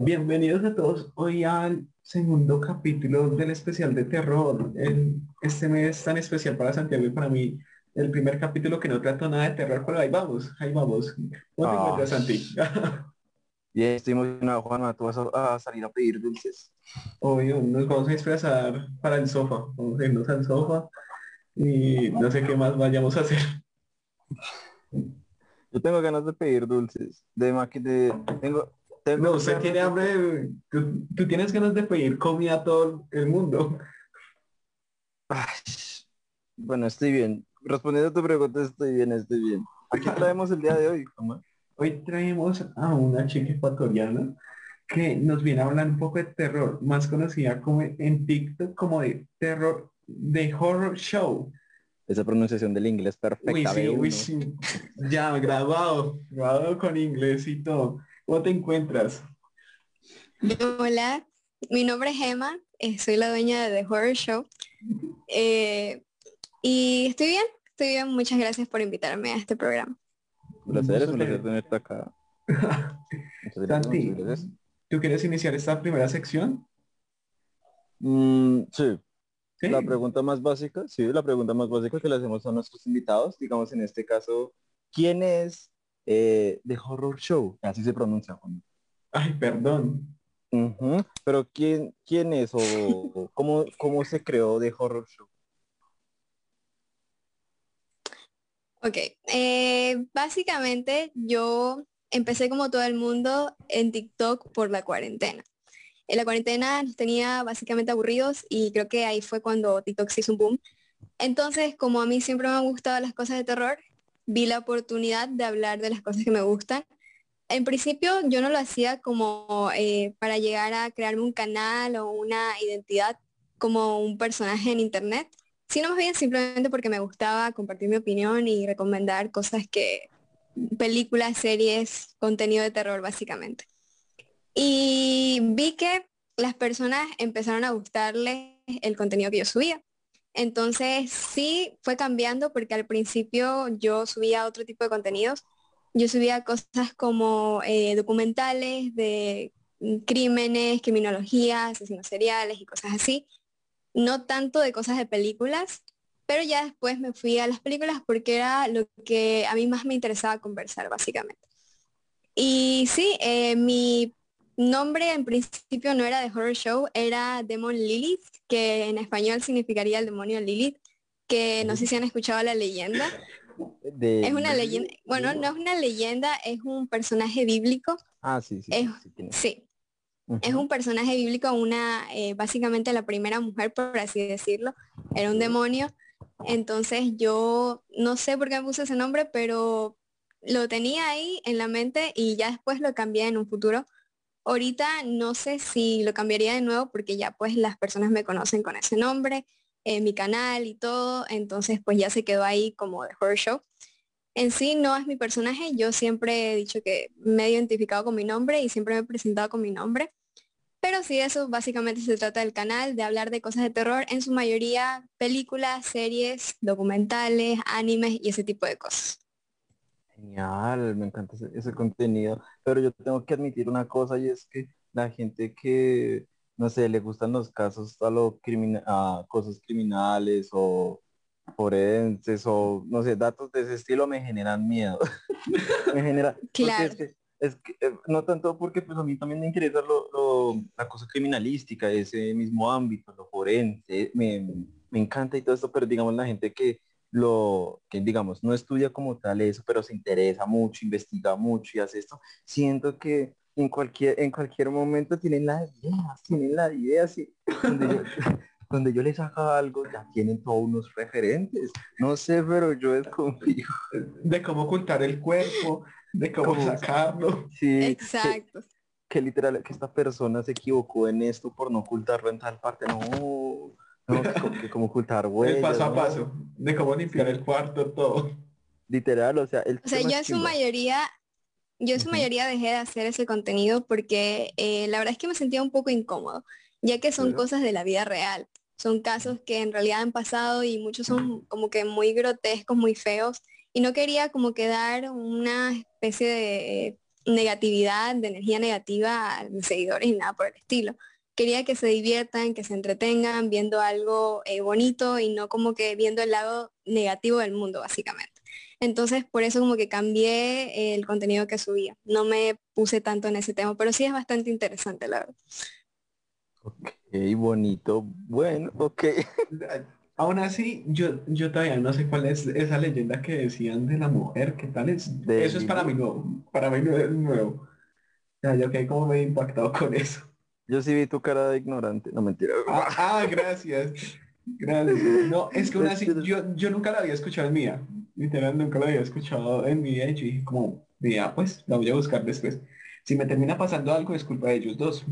Bienvenidos a todos hoy al segundo capítulo del especial de terror. El- este mes tan especial para Santiago y para mí. El primer capítulo que no trató nada de terror, pero ahí vamos, ahí vamos. ¿Cómo te Ah. encuentras, Santi? Bien, estoy emocionado, Juanma. Tú vas a, a salir a pedir dulces. Obvio, nos vamos a disfrazar para el sofá. Vamos a irnos al sofá y no sé qué más vayamos a hacer. Yo tengo ganas de pedir dulces. De de tengo No, usted tiene hambre, tú, tú tienes ganas de pedir comida a todo el mundo. Ay, bueno, estoy bien. Respondiendo a tu pregunta, estoy bien, estoy bien. Aquí traemos el día de hoy, Juanma. Hoy traemos a una chica ecuatoriana que nos viene a hablar un poco de terror, más conocida como en TikTok como de terror, de horror show. Esa pronunciación del inglés perfecta. Uy, sí, B1. uy, sí. Ya, graduado, graduado con inglés y todo. ¿Cómo te encuentras? Hola, mi nombre es Emma, eh, soy la dueña de The Horror Show. eh, y estoy bien, estoy bien, muchas gracias por invitarme a este programa. Un placer, es un placer tenerte acá. Muchas gracias, Santi. ¿tú quieres iniciar esta primera sección? Mm, sí, Sí. La pregunta más básica, sí, la pregunta más básica que le hacemos a nuestros invitados, digamos en este caso, ¿quién es eh, The Horror Show? Así se pronuncia, Juan. Ay, perdón. Pero ¿quién, quién es o o cómo, cómo se creó The Horror Show? Ok, eh, básicamente yo empecé como todo el mundo en TikTok por la cuarentena. En la cuarentena nos tenía básicamente aburridos y creo que ahí fue cuando TikTok se hizo un boom. Entonces, como a mí siempre me han gustado las cosas de terror, vi la oportunidad de hablar de las cosas que me gustan. En principio yo no lo hacía como eh, para llegar a crearme un canal o una identidad como un personaje en internet, sino más bien simplemente porque me gustaba compartir mi opinión y recomendar cosas que, películas, series, contenido de terror básicamente. Y vi que las personas empezaron a gustarles el contenido que yo subía. Entonces sí fue cambiando porque al principio yo subía otro tipo de contenidos. Yo subía cosas como eh, documentales de mm, crímenes, criminología, asesinos seriales y cosas así. No tanto de cosas de películas, pero ya después me fui a las películas porque era lo que a mí más me interesaba conversar básicamente. Y sí, eh, mi nombre en principio no era de Horror Show, era Demon Lilith, que en español significaría el demonio Lilith, que no sé si han escuchado la leyenda. De- Es una leyenda, bueno, no es una leyenda, es un personaje bíblico. Ah, sí, sí. es- sí es un personaje bíblico, una, eh, básicamente la primera mujer, por así decirlo, era un demonio. Entonces yo no sé por qué me puse ese nombre, pero lo tenía ahí en la mente y ya después lo cambié en un futuro. Ahorita no sé si lo cambiaría de nuevo porque ya pues las personas me conocen con ese nombre, eh, mi canal y todo, entonces pues ya se quedó ahí como The Horror Show. En sí no es mi personaje, yo siempre he dicho que me he identificado con mi nombre y siempre me he presentado con mi nombre. Pero sí, eso básicamente se trata del canal, de hablar de cosas de terror, en su mayoría películas, series, documentales, animes y ese tipo de cosas. Genial, me encanta ese, ese contenido, pero yo tengo que admitir una cosa y es que la gente que, no sé, le gustan los casos a lo crimina- a cosas criminales o forenses o, no sé, datos de ese estilo me generan miedo. me genera, porque Claro. es que, es que, eh, no tanto porque pues a mí también me interesa lo, lo- la cosa criminalística, ese mismo ámbito, lo forense, me, me encanta y todo esto, pero digamos la gente que lo que digamos no estudia como tal eso, pero se interesa mucho, investiga mucho y hace esto, siento que en cualquier, en cualquier momento tienen las ideas, tienen las ideas y donde yo, donde yo les haga algo ya tienen todos unos referentes. No sé, pero yo desconfío. De cómo ocultar el cuerpo, de cómo Cómo- sacarlo. Sí, que- Exacto. que literal que esta persona se equivocó en esto por no ocultarlo en tal parte. No, no, que, como ocultar huellas. el paso a no. paso, de cómo limpiar el cuarto, todo. Literal, o sea, el O sea, yo en su mayoría, yo en su mayoría dejé de hacer ese contenido porque eh, la verdad es que me sentía un poco incómodo, ya que son cosas de la vida real. Son casos que en realidad han pasado y muchos son como que muy grotescos, muy feos. Y no quería como que dar una especie de negatividad, de energía negativa a mis seguidores y nada por el estilo. Quería que se diviertan, que se entretengan viendo algo eh, bonito y no como que viendo el lado negativo del mundo, básicamente. Entonces, por eso como que cambié el contenido que subía. No me puse tanto en ese tema, pero sí es bastante interesante, la verdad. Ok, bonito. Bueno, ok. Aún así, yo, yo todavía no sé cuál es esa leyenda que decían de la mujer, ¿qué tal es? eso es para mí nuevo, para mí no es nuevo. Ya, yo quedé como me he impactado con eso. Yo sí vi tu cara de ignorante, no mentira. Ah, ah gracias. Gracias. No, es que aún así, yo, yo nunca la había escuchado en mía. Literal, nunca la había escuchado en mía y yo dije como, ya pues, la voy a buscar después. Si me termina pasando algo, es culpa de ellos dos.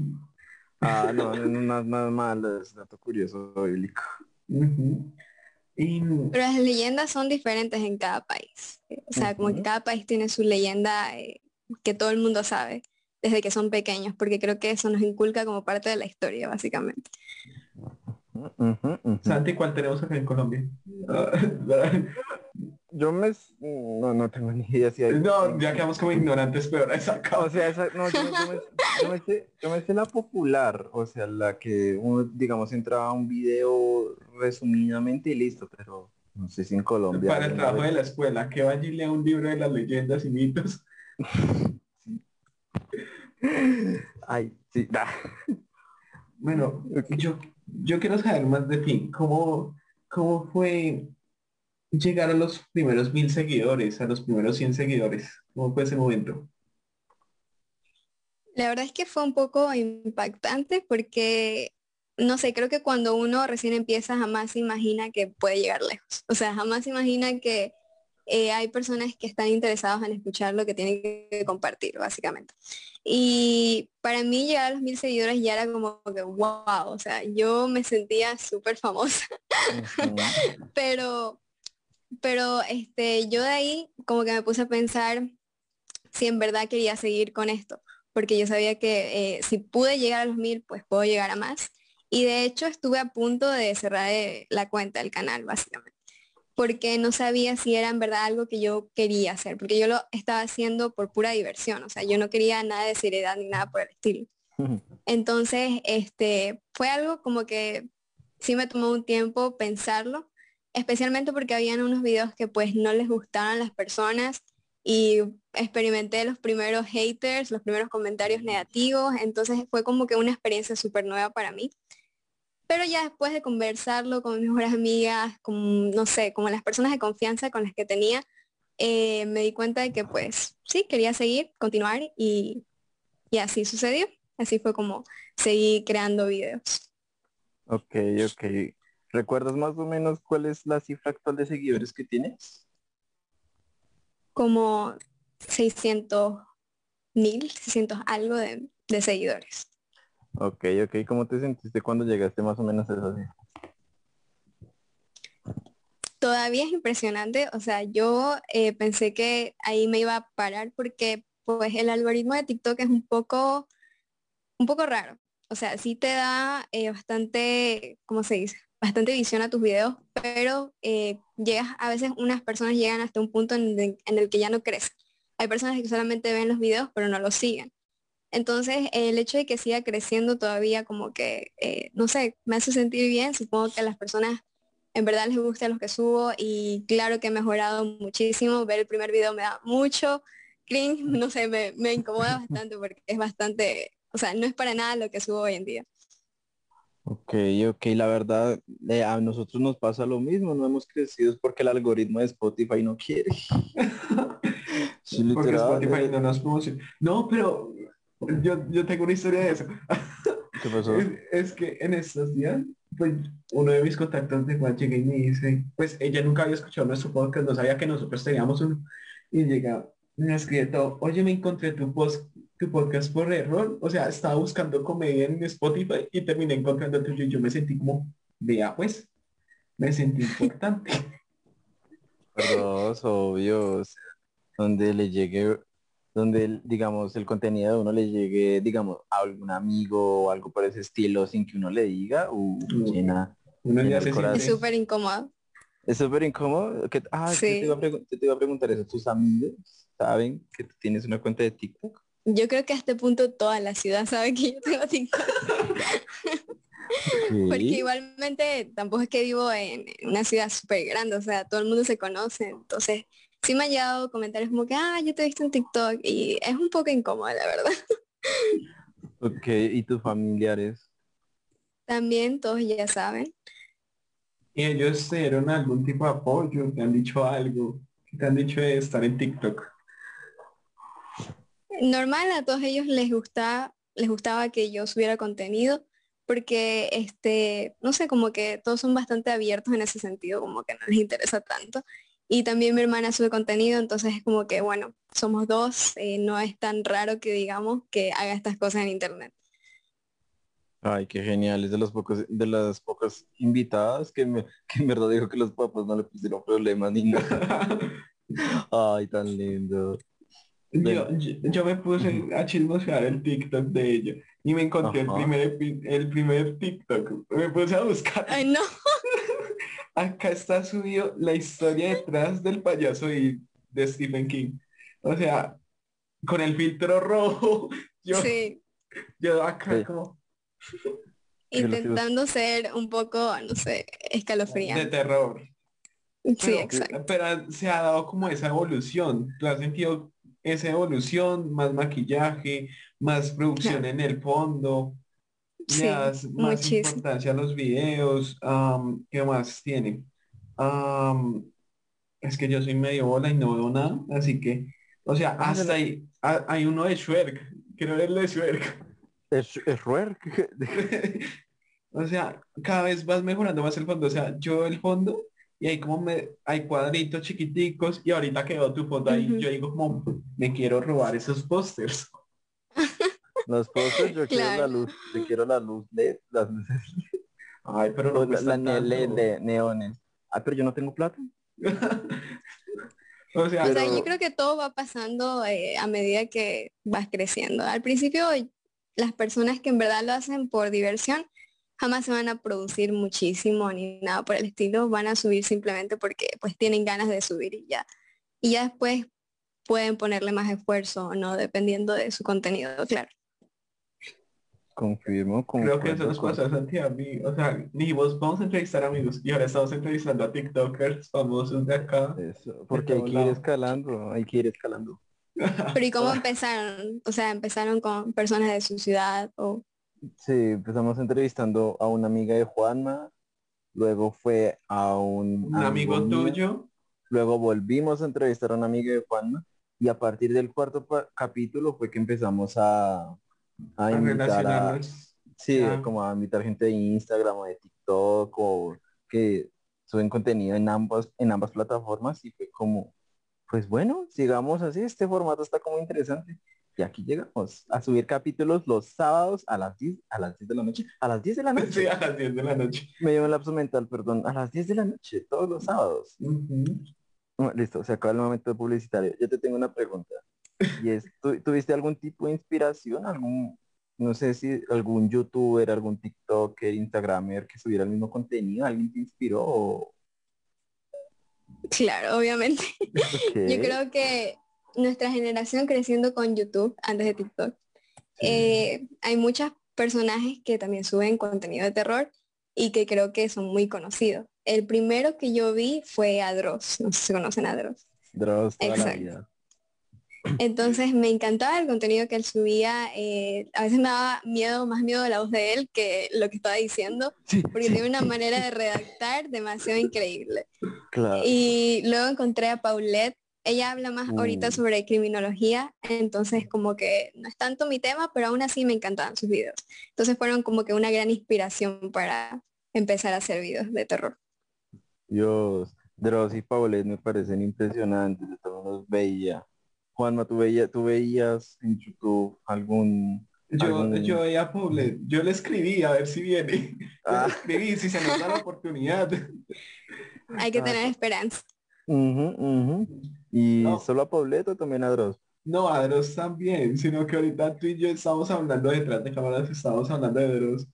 Ah, no, no, no, malo, es dato curioso bíblico. Pero las leyendas son diferentes en cada país. O sea, como que cada país tiene su leyenda eh, que todo el mundo sabe desde que son pequeños, porque creo que eso nos inculca como parte de la historia, básicamente. Santi, ¿cuál tenemos acá en Colombia? yo me no, no tengo ni idea si hay no ya quedamos como ignorantes pero esa o sea esa, no, yo, me, sé, yo, me, sé, la popular o sea la que uno digamos entraba a un video resumidamente y listo pero no sé si en Colombia para el trabajo de la escuela que vaya y lea un libro de las leyendas y mitos ay sí bueno yo yo quiero saber más de ti cómo cómo fue llegar a los primeros mil seguidores, a los primeros 100 seguidores? ¿Cómo fue ese momento? La verdad es que fue un poco impactante porque, no sé, creo que cuando uno recién empieza jamás se imagina que puede llegar lejos. O sea, jamás se imagina que eh, hay personas que están interesados en escuchar lo que tienen que compartir, básicamente. Y para mí llegar a los mil seguidores ya era como que, wow, o sea, yo me sentía súper famosa. Pero pero este, yo de ahí como que me puse a pensar si en verdad quería seguir con esto, porque yo sabía que eh, si pude llegar a los mil, pues puedo llegar a más. Y de hecho estuve a punto de cerrar eh, la cuenta del canal, básicamente, porque no sabía si era en verdad algo que yo quería hacer, porque yo lo estaba haciendo por pura diversión, o sea, yo no quería nada de seriedad ni nada por el estilo. Entonces, este, fue algo como que sí me tomó un tiempo pensarlo, especialmente porque habían unos videos que pues no les gustaban las personas y experimenté los primeros haters, los primeros comentarios negativos, entonces fue como que una experiencia súper nueva para mí. Pero ya después de conversarlo con mis mejores amigas, con, no sé, como las personas de confianza con las que tenía, eh, me di cuenta de que pues sí, quería seguir, continuar y, y así sucedió. Así fue como seguí creando videos. Ok, ok. ¿Recuerdas más o menos cuál es la cifra actual de seguidores que tienes? Como 600 mil, 600 algo de, seguidores. Ok, ok. ¿Cómo te sentiste cuando llegaste más o menos a esa cifra? Todavía es impresionante. O sea, yo eh, pensé que ahí me iba a parar porque pues el algoritmo de TikTok es un poco, un poco raro. O sea, sí te da eh, bastante, ¿cómo se dice? bastante visión a tus videos, pero eh, llegas, a veces unas personas llegan hasta un punto en, el que ya no crecen. Hay personas que solamente ven los videos, pero no los siguen. Entonces, el hecho de que siga creciendo todavía como que, eh, no sé, me hace sentir bien. Supongo que a las personas en verdad les gusta lo que subo y claro que he mejorado muchísimo. Ver el primer video me da mucho cringe, no sé, me, me incomoda bastante porque es bastante, o sea, no es para nada lo que subo hoy en día. Ok, ok, la verdad, eh, a nosotros nos pasa lo mismo, no hemos crecido porque el algoritmo de Spotify no quiere. porque Spotify no nos promociona. No, pero yo, yo tengo una historia de eso. ¿Qué pasó? Es, que en estos días, pues uno de mis contactos de Juan llega y me dice, pues ella nunca había escuchado nuestro podcast, no sabía que nosotros teníamos uno. Y llega, me ha escrito, oye, me encontré tu post tu podcast por error. O sea, estaba buscando comedia en Spotify y terminé encontrando tuyo y yo me sentí como, vea pues, me sentí importante. Dos obvios, donde le llegue, donde digamos el contenido de uno le llegue, digamos, a algún amigo o algo por ese estilo sin que uno le diga, uh, llena, Es súper incómodo. Es súper incómodo. Que, ah, te, iba a te, iba a preguntar eso. ¿Tus amigos saben que tú tienes una cuenta de TikTok? yo creo que a este punto toda la ciudad sabe que yo tengo TikTok. Porque igualmente tampoco es que vivo en una ciudad súper grande, o sea, todo el mundo se conoce. Entonces, sí me han llegado comentarios como que, ah, yo te he visto en TikTok y es un poco incómodo, la verdad. Ok, ¿y tus familiares? También todos ya saben. ¿Y ellos te dieron algún tipo de apoyo? ¿Te han dicho algo? ¿Qué te han dicho de estar en TikTok? Normal, a todos ellos les gusta, les gustaba que yo subiera contenido porque este, no sé, como que todos son bastante abiertos en ese sentido, como que no les interesa tanto. Y también mi hermana sube contenido, entonces es como que, bueno, somos dos, eh, no es tan raro que digamos que haga estas cosas en internet. Ay, qué genial, es de los pocos, de las pocas invitadas que, me, que en verdad dijo que los papás no le pusieron problemas ni nada. Ay, tan lindo. Yo, yo, me puse a chismosear el TikTok de ella y me encontré el primer, el primer TikTok. Me puse a buscar. Ay, no. Acá está subido la historia detrás del payaso y de Stephen King. O sea, con el filtro rojo. Yo, sí. yo acá como... Intentando ser un poco, no sé, escalofriante. De terror. Sí, exacto. Pero se ha dado como esa evolución. ¿Tú has sentido esa evolución? Más maquillaje, más producción en el fondo, más importancia a los videos, ¿qué más tiene? es que yo soy medio bola y no veo nada, así que, o sea, ah, hasta ahí, hay uno de Schwerk, quiero ver el de Schwerk. ¿Es, es o sea, cada vez vas mejorando más el fondo, o sea, yo el fondo y hay como me, hay cuadritos chiquiticos y ahorita quedó tu foto ahí, yo digo como, me quiero robar esos pósters. Los postes yo quiero la luz, yo quiero la luz LED, las luces Ay, pero no la, la LED de neones. Ah, pero yo no tengo plata. o, sea, yo creo que todo va pasando eh, a medida que vas creciendo. Al principio las personas que en verdad lo hacen por diversión jamás se van a producir muchísimo ni nada por el estilo, van a subir simplemente porque pues tienen ganas de subir y ya. Y ya después pueden ponerle más esfuerzo o no, dependiendo de su contenido, claro. Confirmo, Creo que eso nos pasa a Santi a mí. O sea, dijimos, vamos a entrevistar amigos y ahora estamos entrevistando a TikTokers famosos de acá. Eso, porque hay que ir escalando, hay que ir escalando. Pero ¿y cómo empezaron? O sea, ¿empezaron con personas de su ciudad o...? Sí, empezamos entrevistando a una amiga de Juanma, luego fue a un... Un amigo tuyo. Luego volvimos a entrevistar a una amiga de Juanma y a partir del cuarto capítulo fue que empezamos a a, invitar a, sí, como a invitar gente de Instagram o de TikTok o que suben contenido en ambas, en ambas plataformas y fue como, pues bueno, sigamos así, este formato está como interesante. Y aquí llegamos a subir capítulos los sábados a las 10, a las 10 de la noche. A las 10 de la noche. Sí, a las 10 de la noche. Me llevo el lapso mental, perdón. A las 10 de la noche, todos los sábados. listo, se acaba el momento publicitario. Yo te tengo una pregunta. Y es, ¿tuviste algún tipo de inspiración? ¿Algún, no sé si algún youtuber, algún TikToker, Instagramer que subiera el mismo contenido? ¿Alguien te inspiró? Claro, obviamente. Yo creo que nuestra generación creciendo con YouTube antes de TikTok, eh, hay muchos personajes que también suben contenido de terror y que creo que son muy conocidos. El primero que yo vi fue a Dross, no sé si conocen a Dross. Dross toda la vida. Entonces me encantaba el contenido que él subía. Eh, a veces me daba miedo, más miedo la voz de él que lo que estaba diciendo, porque tiene una manera de redactar demasiado increíble. Y luego encontré a Paulette. Ella habla más ahorita mm. sobre criminología, entonces como que no es tanto mi tema, pero aún así me encantaban sus videos. Entonces fueron como que una gran inspiración para empezar a hacer videos de terror. Dios, Dross y Paulette me parecen impresionantes, yo los veía Juanma, ¿tú, ¿tú veías en YouTube algún... Yo, yo veía a Paulette, yo le escribí a ver si viene. Ah. escribí si se nos da la oportunidad. Hay que tener esperanza. ¿Y solo a Paulette o también a Dross? No, a Dross también, sino que ahorita tú y yo estamos hablando detrás de cámaras, estamos hablando de Dross.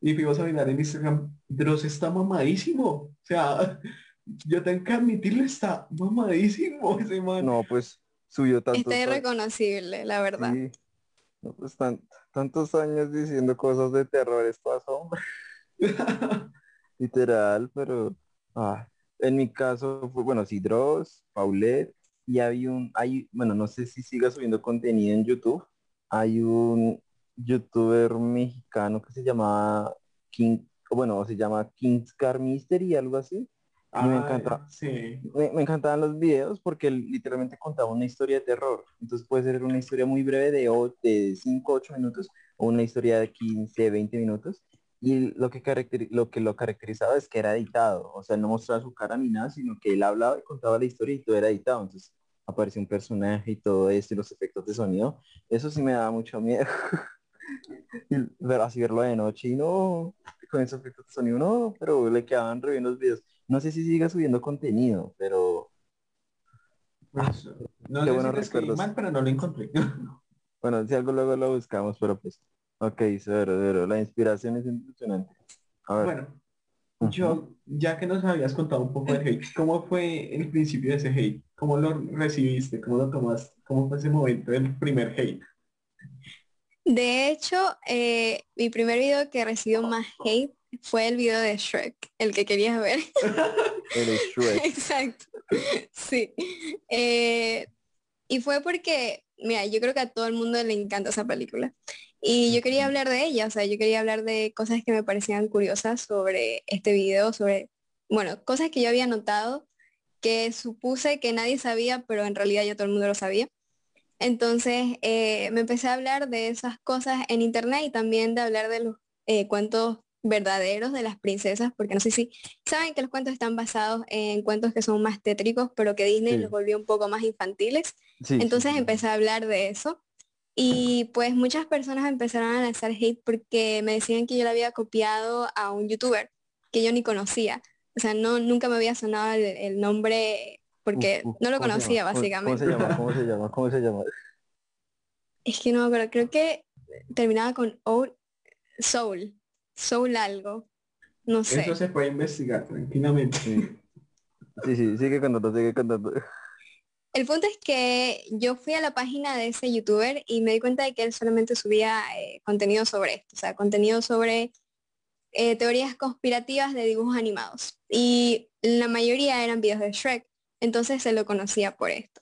Y fuimos a mirar en Instagram, Dross está mamadísimo. O sea, yo tengo que admitirle, está mamadísimo ese man. No, pues subió tantos Está irreconocible, la verdad. sí. No, pues tan- tantos años diciendo cosas de terror estas hombre. Literal, pero ah, en mi caso fue, bueno, sí, Dross, Paulette, y hay un, hay, bueno, no sé si siga subiendo contenido en YouTube. Hay un youtuber mexicano que se llama King, o bueno, se llama King's Car Mystery, algo así. Me encanta. Sí. Me, me encantaban los videos porque él literalmente contaba una historia de terror. Entonces puede ser una historia muy breve de, o- de 5 8 minutos o una historia de 15, 20 minutos. Y lo que, lo que lo caracterizaba es que era editado. O sea, no mostraba su cara ni nada, sino que él hablaba y contaba la historia y todo era editado. Entonces aparecía un personaje y todo esto y los efectos de sonido. Eso sí me daba mucho miedo. y ver, así verlo de noche y no, con esos efectos de sonido, no, pero le quedaban re bien los videos. No sé si siga subiendo contenido, pero Pues, no qué sé buenos si recuerdos. mal, pero no lo encontré. bueno, si algo luego lo buscamos, pero pues, ok, cero, cero. La inspiración es impresionante. A ver, Bueno, yo, ya que nos habías contado un poco del hate, ¿cómo fue el principio de ese hate? ¿Cómo lo recibiste? ¿Cómo lo tomaste? ¿Cómo fue ese momento del primer hate? De hecho, eh, mi primer video que recibió más hate fue el video de Shrek, el que querías ver. el Shrek. Exacto. Sí. Eh, y fue porque, mira, yo creo que a todo el mundo le encanta esa película. Y yo quería hablar de ella, o sea, yo quería hablar de cosas que me parecían curiosas sobre este video, sobre, bueno, cosas que yo había notado, que supuse que nadie sabía, pero en realidad ya todo el mundo lo sabía. Entonces eh, me empecé a hablar de esas cosas en internet y también de hablar de los eh, cuentos verdaderos de las princesas, porque no sé si saben que los cuentos están basados en cuentos que son más tétricos, pero que Disney Sí. los volvió un poco más infantiles. Sí, Entonces sí. empecé a hablar de eso. Y pues muchas personas empezaron a lanzar hate porque me decían que yo le había copiado a un youtuber que yo ni conocía. O sea, no, nunca me había sonado el, el nombre porque no lo ¿cómo se conocía básicamente. ¿Cómo se llama? ¿Cómo se llama? ¿Cómo se llama? Es que no, pero creo que terminaba con Soul. Soul algo. No sé. Eso se puede investigar tranquilamente. Sí. Sí, sí, sigue contando, sigue contando. El punto es que yo fui a la página de ese youtuber y me di cuenta de que él solamente subía eh, contenido sobre esto, o sea, contenido sobre eh, teorías conspirativas de dibujos animados. Y la mayoría eran videos de Shrek, entonces se lo conocía por esto.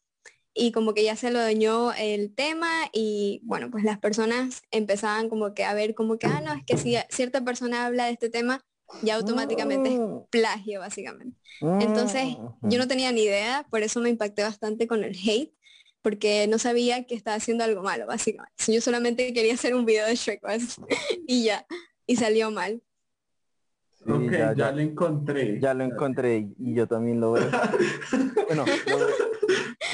Y como que ya se lo dañó el tema y bueno, pues las personas empezaban como que a ver como que, ah, no, es que si cierta persona habla de este tema, ya automáticamente es plagio, básicamente. Entonces, yo no tenía ni idea, por eso me impacté bastante con el hate, porque no sabía que estaba haciendo algo malo, básicamente. Yo solamente quería hacer un video de Shrek bas- y ya, y salió mal. Sí, ok, ya, ya, ya. lo encontré. Ya lo encontré y yo también lo veo. Bueno, lo veo-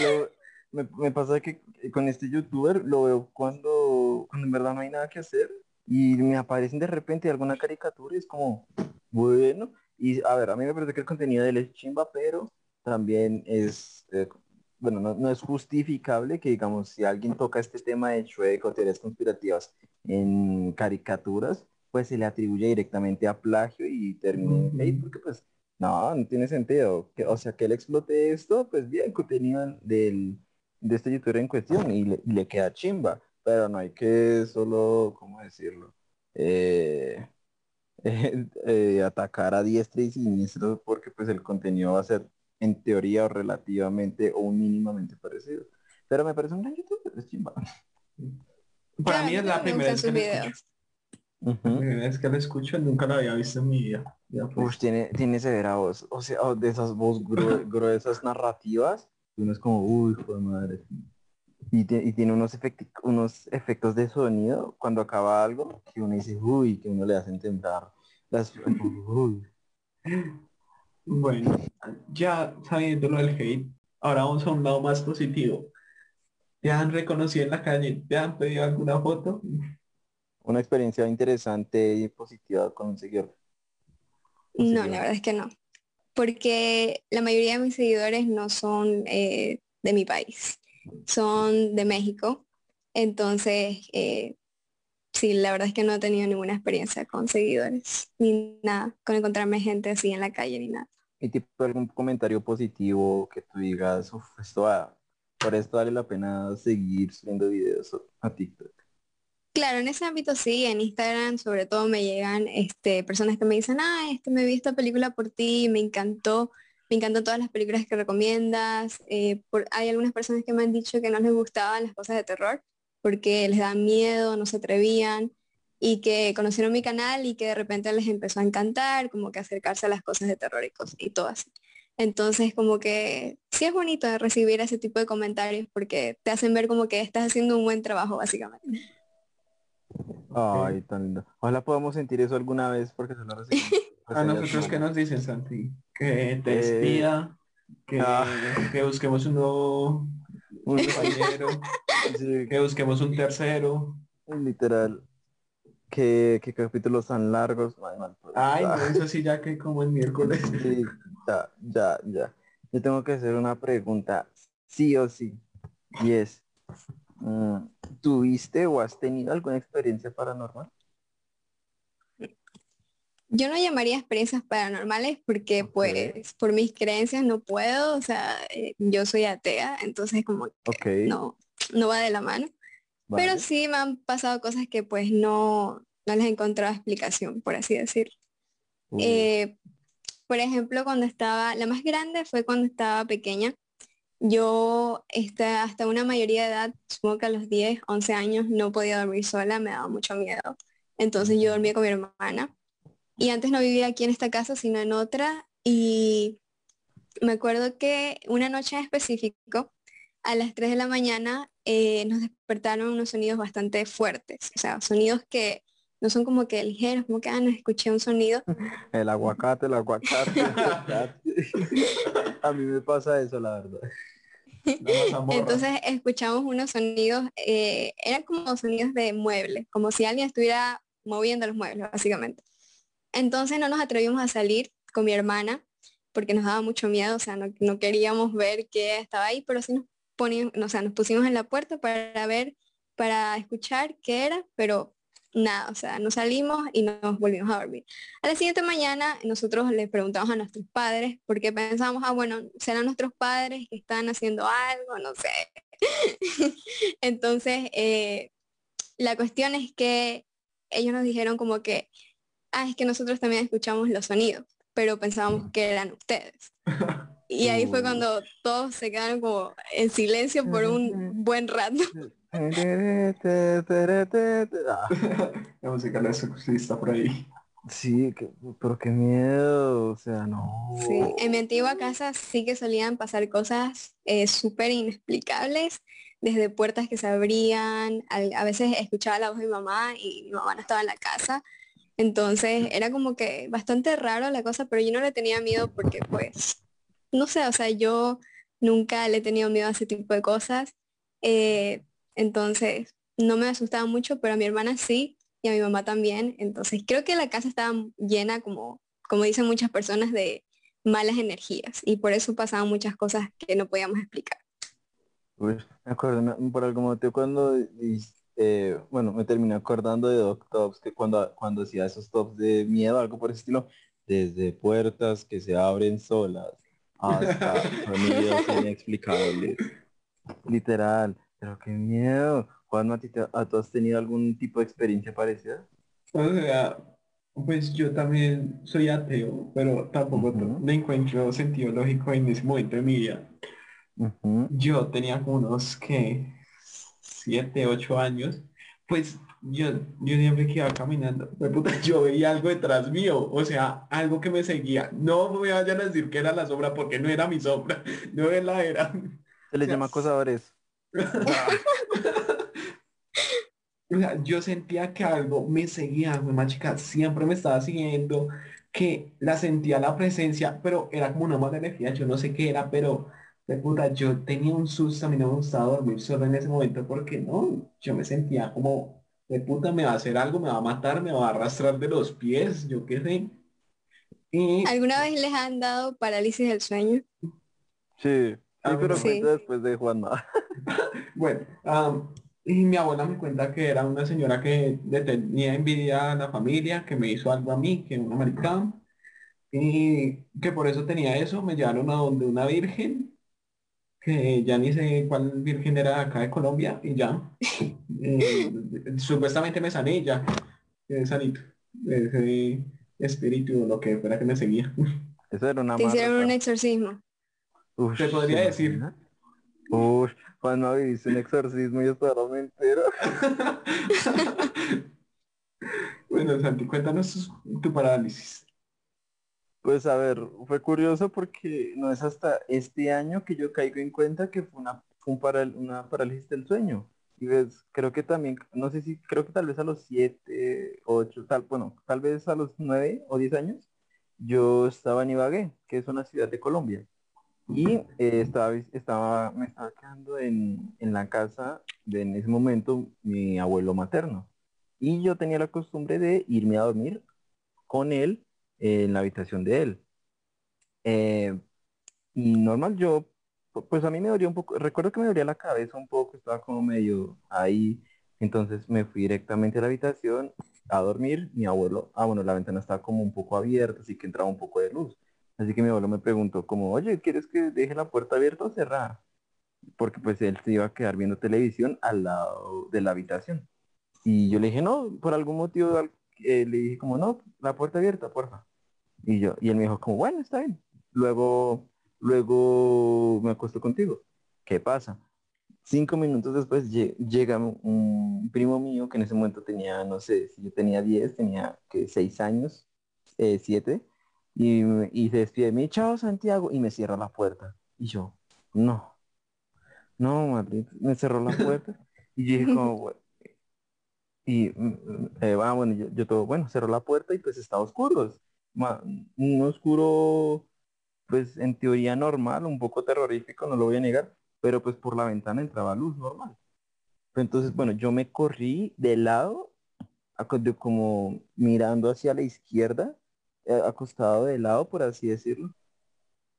lo- me, me pasa que con este youtuber lo veo cuando, cuando en verdad no hay nada que hacer y me aparecen de repente alguna caricatura y es como, bueno, y a ver, a mí me parece que el contenido de él es chimba, pero también es, eh, bueno, no, no es justificable que digamos, si alguien toca este tema de Shrek o teorías conspirativas en caricaturas, pues se le atribuye directamente a plagio y termina en hate, porque pues no, no tiene sentido. Que, o sea, que él explote esto, pues bien, contenido del, de este youtuber en cuestión y le, y le queda chimba. Pero no hay que solo, ¿cómo decirlo? Eh, eh, eh, atacar a diestra y siniestro porque pues el contenido va a ser en teoría o relativamente o mínimamente parecido. Pero me parece un gran youtuber, es chimba. Para mí es la primera vez que lo escucho. Ujú. La primera vez que lo escucho, nunca lo había visto en mi vida. Ya, pues. Uf, tiene, tiene severa voz, o sea, oh, de esas voz grue- gruesas narrativas, uno es como, uy, hijo de madre. Y, tie- y tiene unos, efecti- unos efectos de sonido cuando acaba algo que uno dice, uy, que uno le hacen temblar. Las, uy. Bueno, ya sabiendo lo del hate, ahora vamos a un lado más positivo. ¿Te han reconocido en la calle? ¿Te han pedido alguna foto? Una experiencia interesante y positiva con un seguidor. No, la verdad es que no. Porque la mayoría de mis seguidores no son eh, de mi país, son de México. Entonces, eh, sí, la verdad es que no he tenido ninguna experiencia con seguidores, ni nada, con encontrarme gente así en la calle, ni nada. Y tipo algún comentario positivo que tú digas, esto va, por esto vale la pena seguir subiendo videos a TikTok. Claro, en ese ámbito sí, en Instagram sobre todo me llegan este, personas que me dicen, ah, este, me vi esta película por ti, me encantó, me encantan todas las películas que recomiendas. Eh, hay algunas personas que me han dicho que no les gustaban las cosas de terror porque les da miedo, no se atrevían y que conocieron mi canal y que de repente les empezó a encantar, como que acercarse a las cosas de terror y, cosas, y todo así. Entonces, como que sí es bonito recibir ese tipo de comentarios porque te hacen ver como que estás haciendo un buen trabajo, básicamente. Ay, tan lindo. Ojalá podamos sentir eso alguna vez porque se lo recibimos. A nosotros, ¿qué nos dicen, Santi? Que te despida, que, ah. que busquemos un nuevo un compañero, que busquemos un tercero. Literal. ¿Qué, qué capítulos tan largos? Ay, mal, pues, Ay, ah. no, eso sí ya que como el miércoles. Sí, ya, ya, ya. Yo tengo que hacer una pregunta, sí o sí. Y es, ¿tuviste o has tenido alguna experiencia paranormal? Yo no llamaría experiencias paranormales porque pues por mis creencias no puedo, o sea, eh, yo soy atea, entonces como que no, no va de la mano. vale. Pero sí me han pasado cosas que pues no, no les he encontrado explicación, por así decirlo. Eh, por ejemplo, cuando estaba, la más grande fue cuando estaba pequeña. Yo este, hasta una mayoría de edad, supongo que a los 10, 11 años, no podía dormir sola, me daba mucho miedo. Entonces yo dormía con mi hermana. Y antes no vivía aquí en esta casa, sino en otra. Y me acuerdo que una noche en específico, a las 3 de la mañana, eh, nos despertaron unos sonidos bastante fuertes. O sea, sonidos que no son como que ligeros, como que, ah, no escuché un sonido, El aguacate, el aguacate. el aguacate. A mí me pasa eso, la verdad. Entonces escuchamos unos sonidos, eh, eran como sonidos de muebles, como si alguien estuviera moviendo los muebles, básicamente. Entonces no nos atrevimos a salir con mi hermana porque nos daba mucho miedo, o sea, no, no queríamos ver qué estaba ahí, pero sí nos poníamos, o sea, nos pusimos en la puerta para ver, para escuchar qué era, pero nada, o sea, nos salimos y nos volvimos a dormir. A la siguiente mañana nosotros les preguntamos a nuestros padres porque pensábamos, ah, bueno, serán nuestros padres que están haciendo algo, no sé. Entonces, eh, la cuestión es que ellos nos dijeron como que, ah, es que nosotros también escuchamos los sonidos, pero pensábamos que eran ustedes. Y ahí fue cuando todos se quedaron como en silencio por un buen rato. La música la está por ahí. Sí, que- pero qué miedo, o sea, no. Sí, en mi antigua casa sí que solían pasar cosas eh, súper inexplicables, desde puertas que se abrían, al- a veces escuchaba la voz de mi mamá y mi mamá no estaba en la casa, entonces era como que bastante raro la cosa, pero yo no le tenía miedo porque pues, no sé, o sea, yo nunca le he tenido miedo a ese tipo de cosas, eh, entonces no me asustaba mucho, pero a mi hermana sí y a mi mamá también, entonces creo que la casa estaba llena como como dicen muchas personas, de malas energías y por eso pasaban muchas cosas que no podíamos explicar. Uy, me por algún motivo cuando, eh, bueno, me terminé acordando de Doc Tops, que cuando, cuando hacía esos tops de miedo, algo por ese estilo, desde puertas que se abren solas hasta sonidos inexplicables. Literal, pero qué miedo. Juan, ¿a ti te- a tú has tenido algún tipo de experiencia parecida? O sea, pues yo también soy ateo, pero tampoco me encuentro sentido lógico en ese momento de mi vida. Yo tenía como unos que siete, ocho años. Pues yo, yo siempre que iba caminando, de puta, yo veía algo detrás mío, o sea, algo que me seguía. No me vayan a decir que era la sombra porque no era mi sombra, no la era. Se le O sea, llama acosadores. O sea, yo sentía que algo me seguía, mi chica siempre me estaba siguiendo, que la sentía la presencia, pero era como una mala energía, yo no sé qué era, pero de puta, yo tenía un susto, a mí no me gustaba dormir solo en ese momento porque no, yo me sentía como, de puta, me va a hacer algo, me va a matar, me va a arrastrar de los pies, yo qué sé. Y ¿Alguna vez les han dado parálisis del sueño? Sí, sí, Ah, pero Sí. cuenta después de Juanma. Bueno, y mi abuela me cuenta que era una señora que le tenía envidia a la familia, que me hizo algo a mí, que una maricada, y que por eso tenía eso, me llevaron a donde una virgen, que ya ni sé cuál virgen era acá de Colombia y ya. Eh, supuestamente me sané y ya. Quedé sanito. Ese espíritu, lo que fuera que me seguía. Eso era una Te hicieron un exorcismo. Uf, Te podría ¿se decir. imagina? Uf, cuando viviste un exorcismo y yo estaba me entero. bueno, Santi, cuéntanos tu, tu parálisis. Pues a ver, fue curioso porque no es hasta este año que yo caigo en cuenta que fue una, fue un paral- una parálisis del sueño. Y ves, creo que también, no sé si, creo que tal vez a los 7, 8, tal, bueno, tal vez a los 9 o 10 años, yo estaba en Ibagué, que es una ciudad de Colombia. Y eh, estaba, estaba, me estaba quedando en, en la casa de en ese momento mi abuelo materno. Y yo tenía la costumbre de irme a dormir con él en la habitación de él. Eh, normal, yo, pu- pues a mí me dolía un poco, recuerdo que me dolía la cabeza un poco, estaba como medio ahí, entonces me fui directamente a la habitación a dormir, mi abuelo, ah bueno, la ventana estaba como un poco abierta, así que entraba un poco de luz. Así que mi abuelo me preguntó como, oye, ¿quieres que deje la puerta abierta o cerrada? Porque pues él se iba a quedar viendo televisión al lado de la habitación. Y yo le dije, no, por algún motivo eh, le dije como, no, la puerta abierta, porfa. Y yo, y él me dijo como, bueno, está bien. Luego, luego me acuesto contigo. ¿Qué pasa? Cinco minutos después lle- llega un primo mío que en ese momento tenía, no sé, si yo tenía 10, tenía que 6 años, eh, 7, y, y se despide de mí, chao Santiago, y me cierra la puerta. Y yo, no, no, madre, me cerró la puerta. Y yo dije como, "Bueno". y mm, eh, ah, bueno, yo, yo todo, bueno, cerró la puerta y pues estaba oscuro. Un oscuro, pues en teoría normal, un poco terrorífico, no lo voy a negar, pero pues por la ventana entraba luz normal. Entonces, bueno, yo me corrí de lado, como mirando hacia la izquierda, eh, acostado de lado, por así decirlo,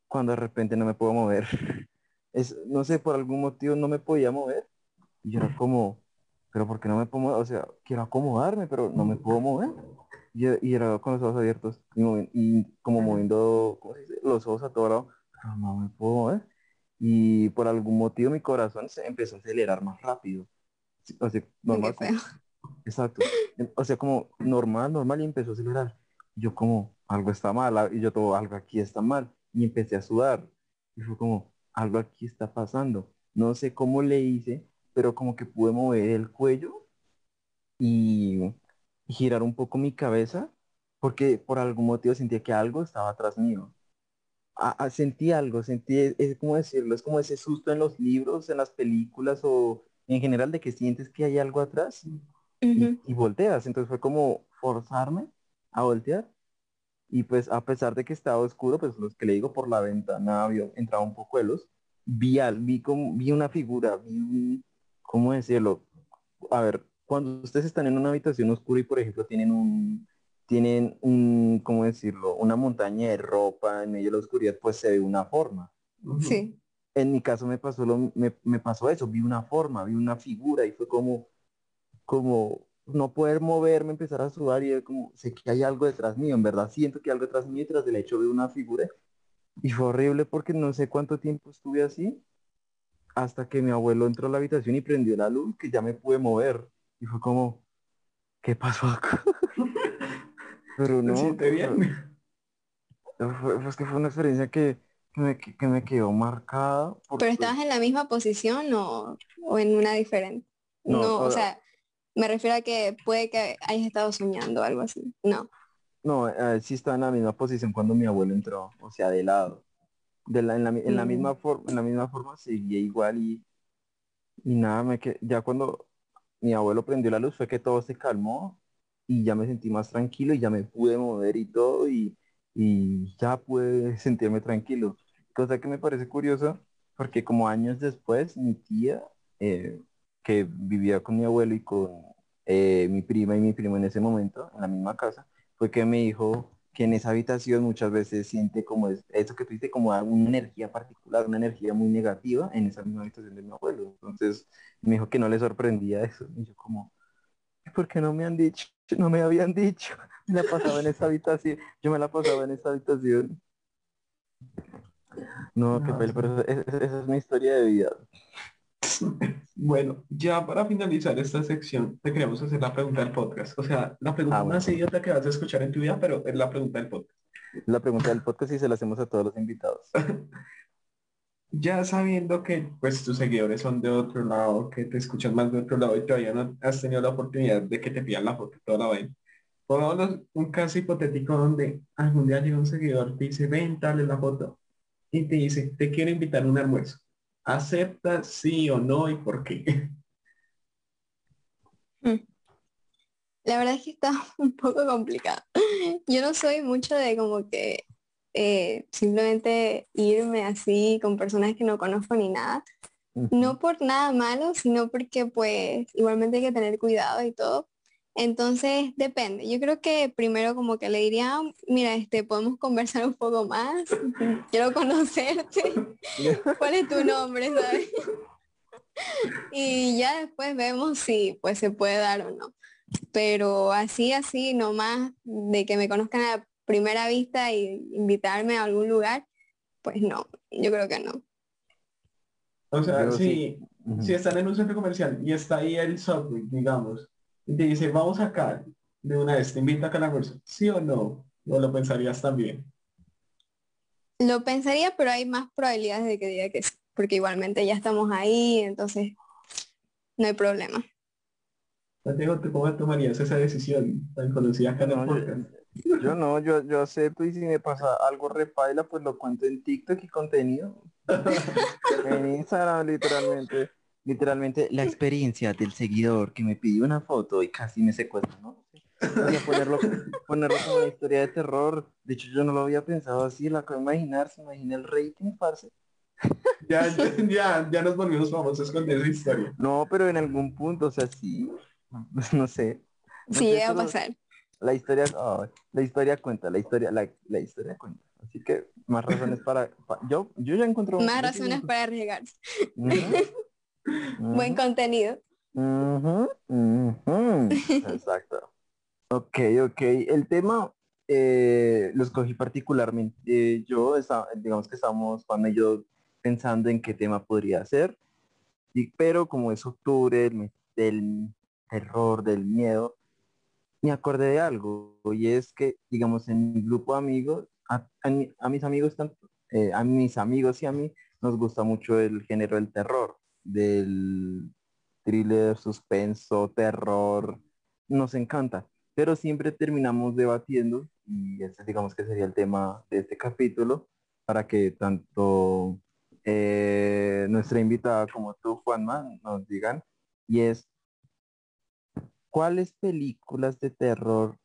cuando de repente no me puedo mover. Es, no sé, por algún motivo no me podía mover. Y yo era como, pero ¿por qué no me puedo mover? O sea, quiero acomodarme, pero no me puedo mover. Y, y era con los ojos abiertos y, movi- y como moviendo ¿cómo se dice? los ojos a todo lado, pero no me puedo mover. Y por algún motivo mi corazón se empezó a acelerar más rápido. O sea, normal. Como-. Exacto. O sea, como normal, normal y empezó a acelerar. Yo como, algo está mal, y yo todo, algo aquí está mal. Y empecé a sudar. Y fue como, algo aquí está pasando. No sé cómo le hice, pero como que pude mover el cuello y girar un poco mi cabeza, porque por algún motivo sentía que algo estaba atrás mío. Ah, sentí algo, sentí, es, es como decirlo, es como ese susto en los libros, en las películas o en general de que sientes que hay algo atrás y volteas. Entonces fue como forzarme a voltear. Y pues a pesar de que estaba oscuro, pues los que le digo por la ventana vio, entraba un poco de luz, vi, al, vi, como, vi una figura, vi un, ¿cómo decirlo? A ver, cuando ustedes están en una habitación oscura y por ejemplo tienen un, tienen un, ¿cómo decirlo? Una montaña de ropa en medio de la oscuridad, pues se ve una forma. Sí. En mi caso me pasó, lo, me, me pasó eso, vi una forma, vi una figura y fue como, como no poder moverme, empezar a sudar y como, sé que hay algo detrás mío, en verdad siento que hay algo detrás mío y tras del hecho veo una figura y fue horrible porque no sé cuánto tiempo estuve así hasta que mi abuelo entró a la habitación y prendió la luz que ya me pude mover y fue como, ¿qué pasó acá? Pero ¿Se no, siente bien? fue, fue- es que fue una experiencia que, que me, que me quedó marcada. porque- ¿Pero estabas en la misma posición o, o en una diferente? No, No, o sea, me refiero a que puede que hayas estado soñando o algo así. No. No, eh, sí estaba en la misma posición cuando mi abuelo entró, o sea, de lado. De la, en, la, en la Mm. misma forma, en la misma forma seguía igual y, y nada, me que ya cuando mi abuelo prendió la luz fue que todo se calmó y ya me sentí más tranquilo y ya me pude mover y todo y, y ya pude sentirme tranquilo. Cosa que me parece curioso porque como años después mi tía eh, que vivía con mi abuelo y con eh, mi prima y mi primo en ese momento en la misma casa fue que me dijo que en esa habitación muchas veces siente como es, eso que tú dices, como una energía particular, una energía muy negativa en esa misma habitación de mi abuelo. Entonces me dijo que no le sorprendía eso. Y yo como, ¿por qué no me han dicho? No me habían dicho. Me la pasaba en esa habitación. Yo me la pasaba en esa habitación. No, qué No, sí. pero es- es- esa es mi historia de vida. Bueno, ya para finalizar esta sección, te queremos hacer la pregunta del podcast. O sea, la pregunta Ah, bueno. más idiota que vas a escuchar en tu vida, pero es la pregunta del podcast. La pregunta del podcast y se la hacemos a todos los invitados. Ya sabiendo que pues tus seguidores son de otro lado, que te escuchan más de otro lado y todavía no has tenido la oportunidad de que te pidan la foto toda la vaina. Pongámonos un caso hipotético donde algún día llega un seguidor, te dice, ven, dale la foto y te dice, te quiero invitar a un almuerzo. ¿Aceptas sí o no y por qué? La verdad es que está un poco complicado. Yo no soy mucho de como que eh, simplemente irme así con personas que no conozco ni nada. No por nada malo, sino porque pues igualmente hay que tener cuidado y todo. Entonces depende. Yo creo que primero como que le diría, "Ah, mira, este, podemos conversar un poco más. Quiero conocerte. ¿Cuál es tu nombre, sabes? Y ya después vemos si pues se puede dar o no. Pero así, así, nomás de que me conozcan a primera vista y invitarme a algún lugar, pues no, yo creo que no. O sea, si, sí. Si están en un centro comercial y está ahí el Subway, digamos, dice, vamos acá, de una vez, te invita acá al almuerzo, ¿sí o no? ¿O lo pensarías también? Lo pensaría, pero hay más probabilidades de que diga que sí, porque igualmente ya estamos ahí, entonces no hay problema. Santiago, ¿tú cómo tomarías esa decisión tan conocida acá en el No, yo- podcast? Yo no, yo, yo acepto y si me pasa algo repaila, pues lo cuento en TikTok y contenido. en Instagram, literalmente. Literalmente la experiencia del seguidor que me pidió una foto y casi me secuestra, ¿no? Voy a ponerlo, ponerlo como una historia de terror. De hecho, yo no lo había pensado así, lo acabo de imaginar, se imagina el rating, parce. Ya, ya, ya, ya nos volvimos famosos con esa historia. No, pero en algún punto, o sea, sí. No sé. No Sí llega a pasar. La historia, la historia cuenta, la historia, la, la historia cuenta. Así que más razones para, pa- yo, yo ya encontré Más razones para arriesgarse. Buen contenido. ujú, ujú. Exacto. Ok, ok. El tema eh, lo escogí particularmente. eh, yo, digamos que estamos, Juan y yo, pensando en qué tema podría ser. Y, pero como es octubre, el del terror, del miedo, me acordé de algo. Y es que, digamos, en mi grupo de amigos, a, a mis amigos, tanto, eh, a mis amigos y a mí, nos gusta mucho el género del terror, del thriller, suspenso, terror, nos encanta, pero siempre terminamos debatiendo y ese digamos que sería el tema de este capítulo para que tanto eh, nuestra invitada como tú, Juanma, nos digan y es ¿cuáles películas de terror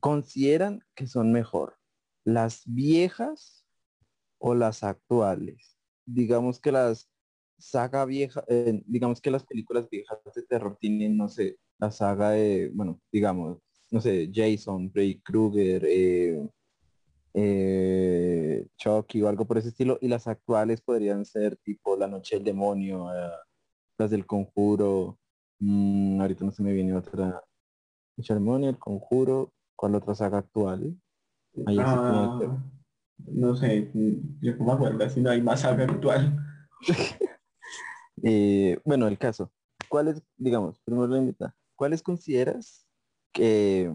consideran que son mejor? ¿Las viejas o las actuales? Digamos que las saga vieja, eh, digamos que las películas viejas de terror tienen, no sé, la saga de, bueno, digamos, no sé, Jason, Freddy Krueger, eh, eh, Chucky o algo por ese estilo, y las actuales podrían ser tipo La Noche del Demonio, eh, las del Conjuro, mm, ahorita no se me viene otra, del Demonio, El Conjuro, ¿cuál otra saga actual? Ahí Ah, no sé, yo como acuerdo, si no hay más saga actual. Eh, bueno, el caso. ¿Cuáles, digamos, primero la invita, ¿cuáles consideras que,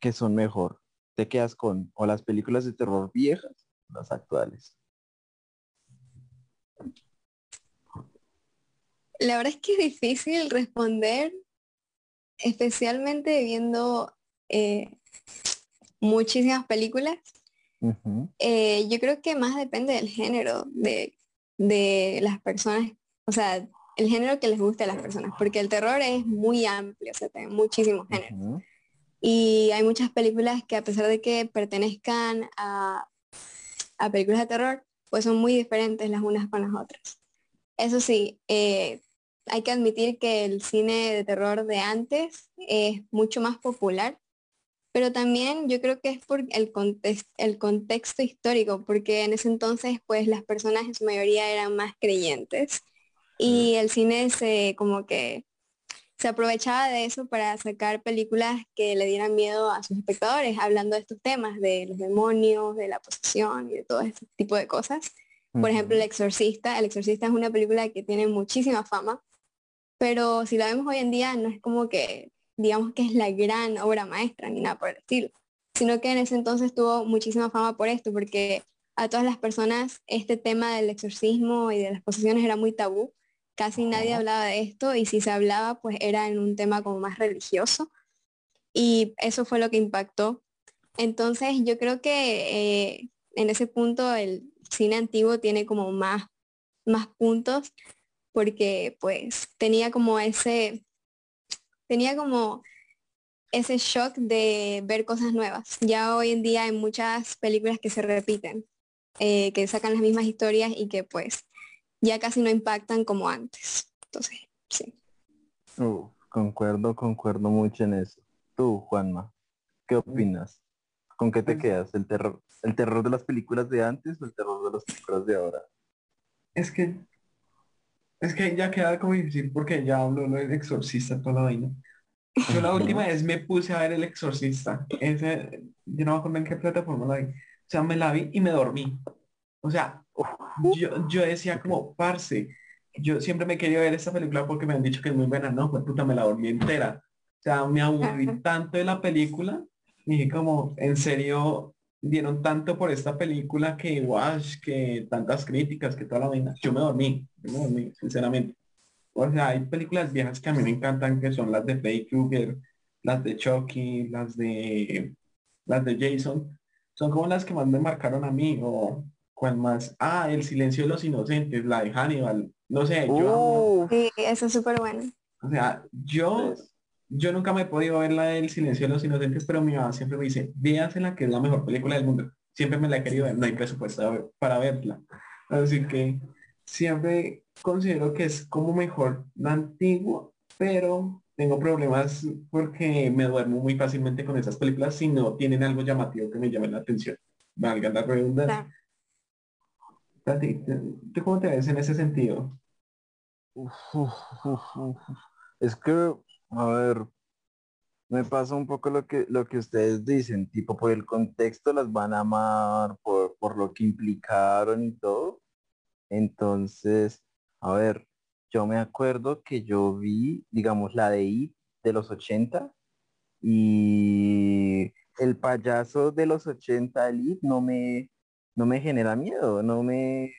que son mejor? ¿Te quedas con o las películas de terror viejas o las actuales? La verdad es que es difícil responder, especialmente viendo eh, muchísimas películas. Eh, yo creo que más depende del género de, de las personas, o sea, el género que les guste a las personas, porque el terror es muy amplio, o sea, tiene muchísimos géneros. Y hay muchas películas que a pesar de que pertenezcan a, a películas de terror, pues son muy diferentes las unas con las otras. Eso sí, eh, hay que admitir que el cine de terror de antes es mucho más popular, pero también yo creo que es por el, context- el contexto histórico, porque en ese entonces pues las personas en su mayoría eran más creyentes y el cine se como que se aprovechaba de eso para sacar películas que le dieran miedo a sus espectadores, hablando de estos temas, de los demonios, de la posesión y de todo este tipo de cosas. Por ejemplo, El Exorcista. El Exorcista es una película que tiene muchísima fama, pero si la vemos hoy en día no es como que digamos que es la gran obra maestra ni nada por el estilo, sino que en ese entonces tuvo muchísima fama por esto, porque a todas las personas este tema del exorcismo y de las posesiones era muy tabú casi nadie hablaba de esto y si se hablaba pues era en un tema como más religioso y eso fue lo que impactó. Entonces yo creo que eh, en ese punto el cine antiguo tiene como más, más puntos porque pues tenía como ese, tenía como ese shock de ver cosas nuevas. Ya hoy en día hay muchas películas que se repiten, eh, que sacan las mismas historias y que pues ya casi no impactan como antes. Entonces, sí. concuerdo, concuerdo mucho en eso. Tú, Juanma, ¿qué opinas? ¿Con qué te pues quedas? ¿El terror, ¿El terror de las películas de antes o el terror de las películas de ahora? Es que, es que ya queda como difícil porque ya hablo del exorcista toda la vaina. Yo la última vez me puse a ver el exorcista. Ese, yo no me acuerdo en qué plataforma la vi. O sea, me la vi y me dormí. O sea, yo, yo decía como, parce, yo siempre me quería ver esta película porque me han dicho que es muy buena, no, pues puta, me la volví entera. O sea, me aburrí tanto de la película, y dije como, en serio, dieron tanto por esta película que, wash, que tantas críticas, que toda la vaina. Yo me dormí, yo me dormí, sinceramente. O sea, hay películas viejas que a mí me encantan, que son las de Freddy Krueger, las de Chucky, las de las de Jason. Son como las que más me marcaron a mí, o ¿Cuál más? Ah, El silencio de los inocentes, la de Hannibal. No sé, yo... Sí, eso es súper bueno. O sea, yo, yo nunca me he podido ver la del silencio de los inocentes, pero mi mamá siempre me dice, la que es la mejor película del mundo. Siempre me la he querido ver, no hay presupuesto para verla. Así que siempre considero que es como mejor la antigua, pero tengo problemas porque me duermo muy fácilmente con esas películas si no tienen algo llamativo que me llame la atención. Valga la redundancia. ¿Tú cómo te ves en ese sentido? es que, a ver, me pasa un poco lo que lo que ustedes dicen, tipo por el contexto las van a amar, por, por lo que implicaron y todo. Entonces, a ver, yo me acuerdo que yo vi, digamos, la de I de los 80 y el payaso de los 80 el no me no me genera miedo, no me...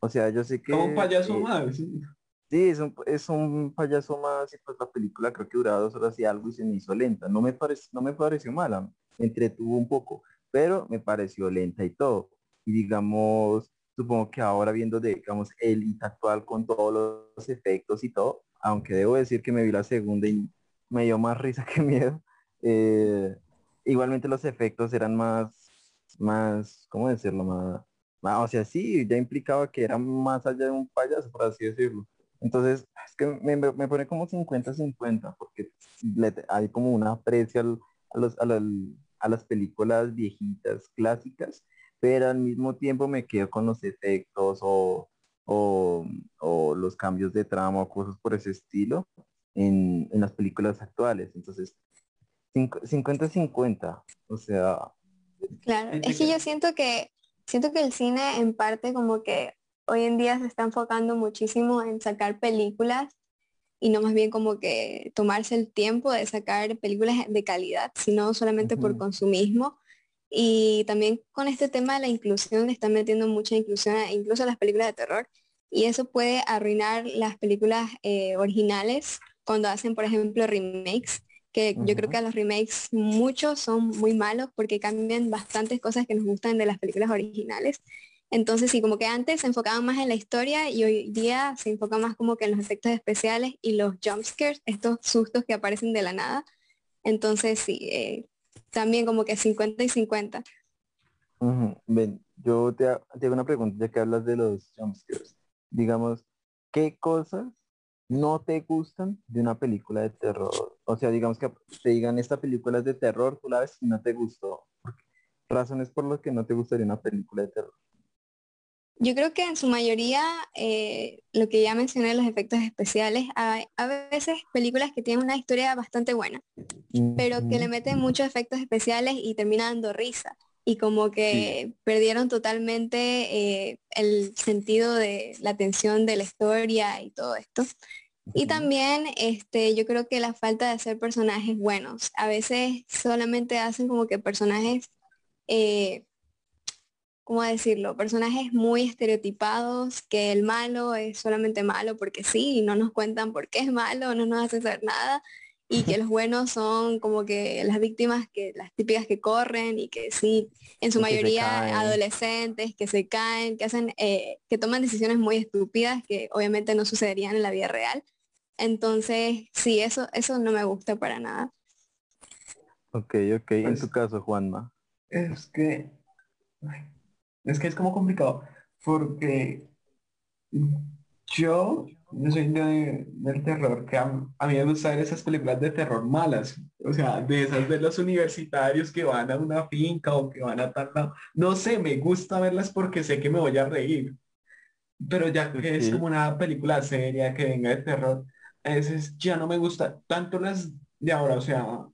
O sea, yo sé que... un payaso más. Sí, es un, es un payaso más y pues la película creo que duraba dos horas y algo y se me hizo lenta. No me, parece, no me pareció mala, me entretuvo un poco, pero me pareció lenta y todo. Y digamos, supongo que ahora viendo, digamos, el actual con todos los efectos y todo, aunque debo decir que me vi la segunda y me dio más risa que miedo, eh, igualmente los efectos eran más más, ¿cómo decirlo? Más, o sea, sí, ya implicaba que era más allá de un payaso, por así decirlo. Entonces, es que me, me pone como 50-50, porque hay como una aprecio a, los, a, las películas viejitas, clásicas, pero al mismo tiempo me quedo con los efectos o, o, o los cambios de trama o cosas por ese estilo en, en las películas actuales. Entonces, 50-50, o sea, Claro, es que yo siento que siento que el cine en parte como que hoy en día se está enfocando muchísimo en sacar películas y no más bien como que tomarse el tiempo de sacar películas de calidad, sino solamente por consumismo. Y también con este tema de la inclusión, le están metiendo mucha inclusión incluso a las películas de terror. Y eso puede arruinar las películas eh, originales cuando hacen, por ejemplo, remakes que yo creo que a los remakes muchos son muy malos porque cambian bastantes cosas que nos gustan de las películas originales. Entonces sí, como que antes se enfocaban más en la historia y hoy día se enfoca más como que en los efectos especiales y los jumpscares, estos sustos que aparecen de la nada. Entonces sí, eh, también como que 50 y 50. Ven, yo te, te hago una pregunta ya que hablas de los jumpscares. Digamos, ¿qué cosas no te gustan de una película de terror. O sea, digamos que te digan esta película es de terror, tú la ves y no te gustó. Razones por las que no te gustaría una película de terror. Yo creo que en su mayoría, eh, lo que ya mencioné, los efectos especiales, hay a veces películas que tienen una historia bastante buena, pero que le meten muchos efectos especiales y termina dando risa. Y como que perdieron totalmente eh, el sentido de la atención de la historia y todo esto. Y también este, yo creo que la falta de hacer personajes buenos. A veces solamente hacen como que personajes eh, ¿cómo decirlo? Personajes muy estereotipados, que el malo es solamente malo porque sí, y no nos cuentan por qué es malo, no nos hacen saber nada, y que los buenos son como que las víctimas, que las típicas que corren y que sí, en su mayoría adolescentes, que se caen, que hacen, eh, que toman decisiones muy estúpidas que obviamente no sucederían en la vida real. Entonces, sí, eso, eso no me gusta para nada. Ok, ok. en Pues tu caso, Juanma. Es que es que es como complicado, porque yo, yo soy de- del terror, que a, a mí me gusta ver esas películas de terror malas, o sea, de esas de los universitarios que van a una finca o que van a tal lado. No sé, me gusta verlas porque sé que me voy a reír, pero ya que es como una película seria que venga de terror, a veces ya no me gusta tanto las de ahora, o sea,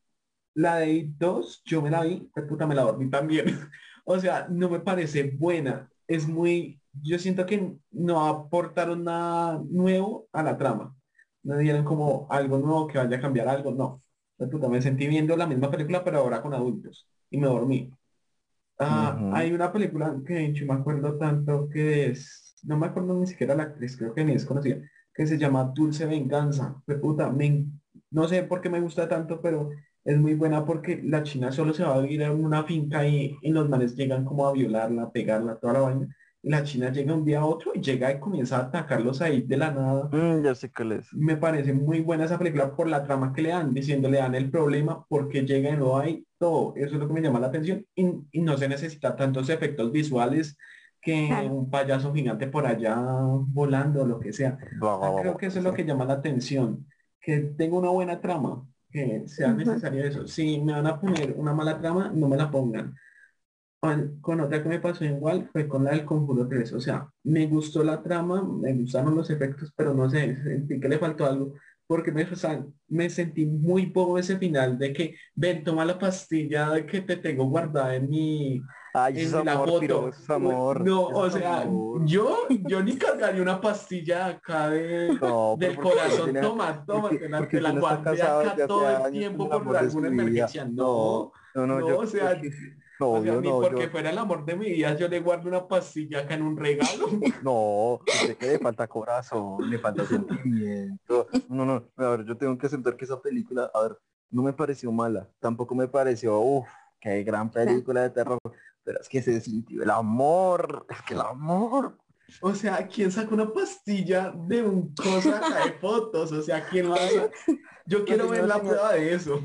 la de It 2, yo me la vi, puta me la dormí también. O sea, no me parece buena. Es muy, yo siento que no aportaron nada nuevo a la trama. No dieron como algo nuevo que vaya a cambiar algo, no. Puta, me sentí viendo la misma película, pero ahora con adultos. Y me dormí. Ah. Hay una película que yo me acuerdo tanto que es, no me acuerdo ni siquiera la actriz, creo que ni es conocida, que se llama Dulce Venganza. Pues puta, me no sé por qué me gusta tanto, pero es muy buena porque la china solo se va a vivir en una finca y, y los manes llegan como a violarla, a pegarla, toda la vaina. Y la china llega un día a otro y llega y comienza a atacarlos ahí de la nada. Mm, ya sé cuál es. Me parece muy buena esa película por la trama que le dan, diciendo le dan el problema porque llega y no hay todo. Eso es lo que me llama la atención. Y, y no se necesita tantos efectos visuales que Claro. un payaso gigante por allá volando o lo que sea. Ah, Creo que eso es lo que llama la atención, que tenga una buena trama, que sea necesario eso. Si me van a poner una mala trama, no me la pongan. Con, con otra que me pasó igual fue con la del Conjuro 3. O sea, me gustó la trama, me gustaron los efectos, pero no sé, sentí que le faltó algo. Porque me, o sea, me sentí muy poco ese final de que, ven, toma la pastilla que te tengo guardada en mi, Ay, en la amor, foto. amor. No, o sea, amor. yo, yo ni cargaría una pastilla acá de, No, del corazón. Tiene- Toma, toma, porque- te la, porque te la guardé acá todo el tiempo por alguna emergencia. No, No, no, no, yo, o sea, no, o sea, yo ni no, porque yo- fuera el amor de mi vida, yo le guardo una pastilla acá en un regalo. no, sé que le falta corazón, le falta sentimiento. No, no, a ver, yo tengo que aceptar que esa película, a ver, no me pareció mala, tampoco me pareció, uff, qué gran película de terror, pero es que se sintió el amor, es que el amor. O sea, ¿quién saca una pastilla de un cosa de fotos? O sea, ¿quién lo hace? Yo quiero ver la prueba de eso.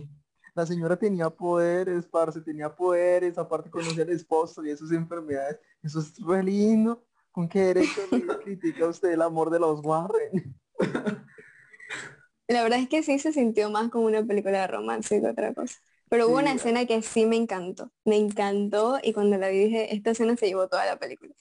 La señora tenía poderes, parce, tenía poderes, aparte conocía al esposo y sus enfermedades. Eso es re lindo. ¿Con qué derecho le critica usted el amor de los Warren? La verdad es que sí se sintió más como una película de romance que otra cosa. Pero hubo Sí, una escena que sí me encantó. Me encantó y cuando la vi dije, esta escena se llevó toda la película.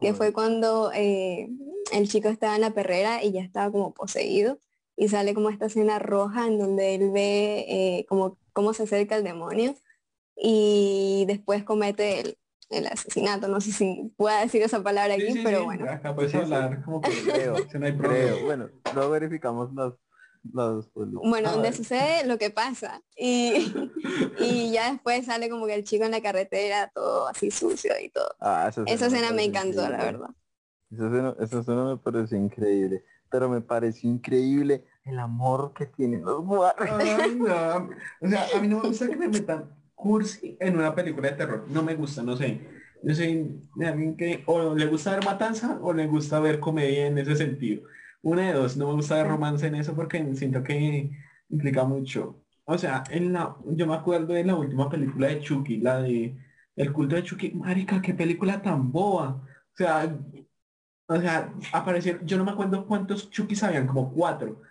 Que fue cuando eh, el chico estaba en la perrera y ya estaba como poseído. Y sale como esta escena roja en donde él ve eh, como cómo se acerca el demonio. Y después comete el, el asesinato. No sé si pueda decir esa palabra aquí, Sí, sí, pero sí, bueno. Acá puedes sí. hablar como que Creo, si no hay problema. Creo, bueno, no verificamos las, las pues, Bueno, A donde sucede lo que pasa. Y, y ya después sale como que el chico en la carretera, todo así sucio y todo. ah, Esa escena me encantó, la verdad. Esa escena, esa escena me pareció increíble. Pero me pareció increíble el amor que tienen los Warren. Ay, no. O sea, a mí no me gusta que me metan cursi en una película de terror. No me gusta, no sé. Yo soy de alguien que o le gusta ver matanza o le gusta ver comedia en ese sentido. Una de dos, no me gusta ver romance en eso porque siento que implica mucho. O sea, en la, yo me acuerdo de la última película de Chucky, la de El culto de Chucky. Marica, qué película tan boba. O sea, o sea, aparecieron, yo no me acuerdo cuántos Chuckys habían, como cuatro.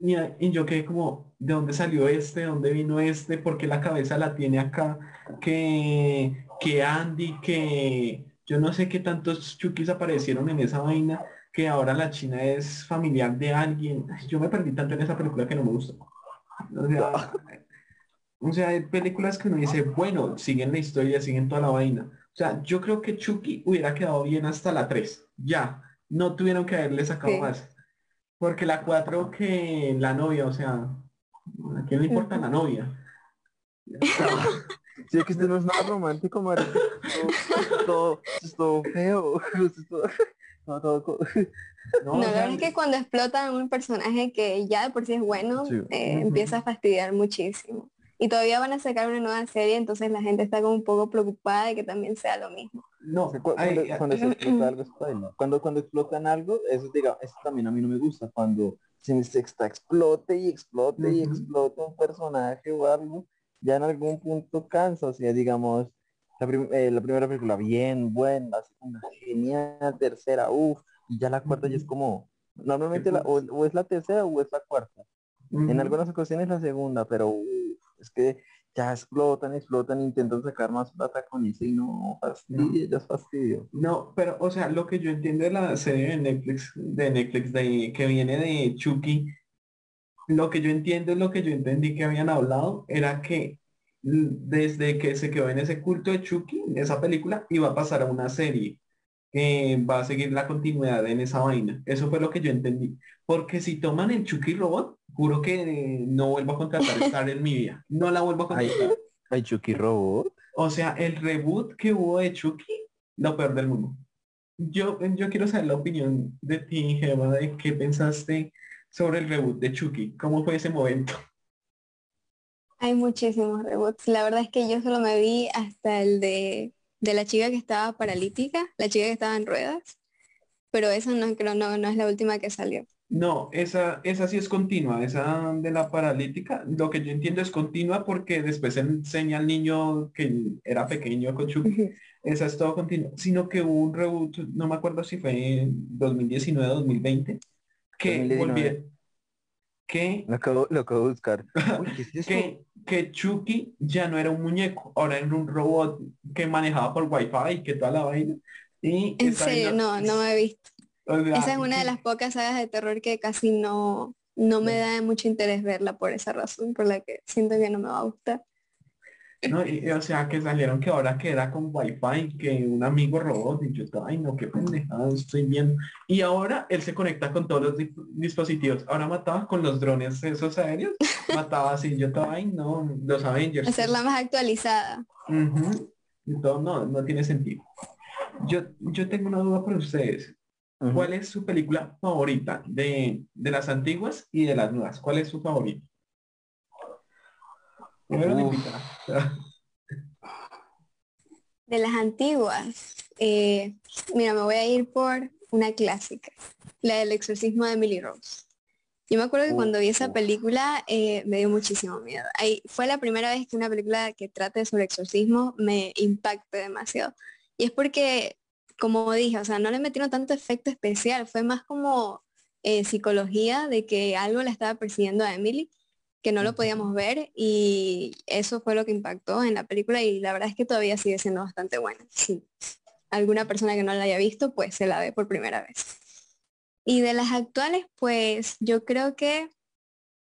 Y, y yo quedé como, ¿de dónde salió este? ¿De dónde vino este? Porque la cabeza la tiene acá, que, que Andy, que, Yo no sé qué tantos Chukis aparecieron en esa vaina que ahora la China es familiar de alguien. Yo me perdí tanto en esa película que no me gustó. O sea, o sea, hay películas que uno dice, bueno, siguen la historia, siguen toda la vaina. O sea, yo creo que Chucky hubiera quedado bien hasta la 3. Ya, no tuvieron que haberle sacado más. Porque la 4 que la novia, o sea, ¿a quién le importa la novia? Sí, que usted no es nada romántico, marica. Todo, es todo feo. No, la verdad es que cuando explotan un personaje que ya de por sí es bueno, eh, empieza a fastidiar muchísimo. Y todavía van a sacar una nueva serie, entonces la gente está como un poco preocupada de que también sea lo mismo. No, cuando, cuando, se explota algo Cuando, cuando explotan algo, eso, diga, eso también a mí no me gusta. Cuando se, se está explote y explote y explote un personaje o algo, ya en algún punto cansa. O sea, digamos, la, eh, la primera película bien, buena, la segunda genial, tercera, uff, y ya la cuarta ya es como, normalmente la, o, es la tercera o es la cuarta. En algunas ocasiones la segunda, pero es que ya explotan, explotan, intentan sacar más plata con eso y no, fastidio, ya es fastidio. No, pero o sea, lo que yo entiendo de la serie de Netflix, de Netflix, de, que viene de Chucky, lo que yo entiendo es lo que yo entendí que habían hablado, era que desde que se quedó en ese culto de Chucky, esa película, iba a pasar a una serie que va a seguir la continuidad en esa vaina. Eso fue lo que yo entendí. Porque si toman el Chucky Robot, juro que no vuelvo a contratar estar en mi vida. No la vuelvo a contratar. ¿Hay Chucky Robot? O sea, el reboot que hubo de Chucky, lo peor del mundo. Yo, yo quiero saber la opinión de ti, Gemma, de qué pensaste sobre el reboot de Chucky. ¿Cómo fue ese momento? Hay muchísimos reboots. La verdad es que yo solo me vi hasta el de, de la chica que estaba paralítica, la chica que estaba en ruedas, pero esa no creo no, no es la última que salió. No, esa, esa sí es continua, esa de la paralítica, lo que yo entiendo es continua porque después enseña al niño que era pequeño con Chucky, esa es todo continuo, sino que hubo un reboot, no me acuerdo si fue en 2019 2020, que volvió, que lo acabo, lo acabo de buscar. que, que Chucky ya no era un muñeco, ahora era un robot que manejaba por wifi y que toda la vaina. Y en serio, no, no me he visto. Esa es una de las pocas sagas de terror que casi no, no me da mucho interés verla por esa razón, por la que siento que no me va a gustar. No, y, o sea, que salieron que ahora queda con wifi, que un amigo robot, y yo, ay no, qué pendejada estoy viendo. Y ahora él se conecta con todos los dispositivos. Ahora mataba con los drones esos aéreos, mataba así, yo estaba, ay no, los Avengers. Hacerla más actualizada. todo, no, no tiene sentido. Yo, yo tengo una duda para ustedes. ¿Cuál es su película favorita de, las antiguas y de las nuevas? ¿Cuál es su favorita? de las antiguas, eh, mira, me voy a ir por una clásica, la del exorcismo de Emily Rose. Yo me acuerdo que cuando vi esa película eh, me dio muchísimo miedo. Ahí, fue la primera vez que una película que trate sobre exorcismo me impacte demasiado. Y es porque como dije, o sea, no le metieron tanto efecto especial, fue más como eh, psicología de que algo le estaba persiguiendo a Emily, que no lo podíamos ver y eso fue lo que impactó en la película y la verdad es que todavía sigue siendo bastante buena. Si alguna persona que no la haya visto, pues se la ve por primera vez. Y de las actuales, pues yo creo que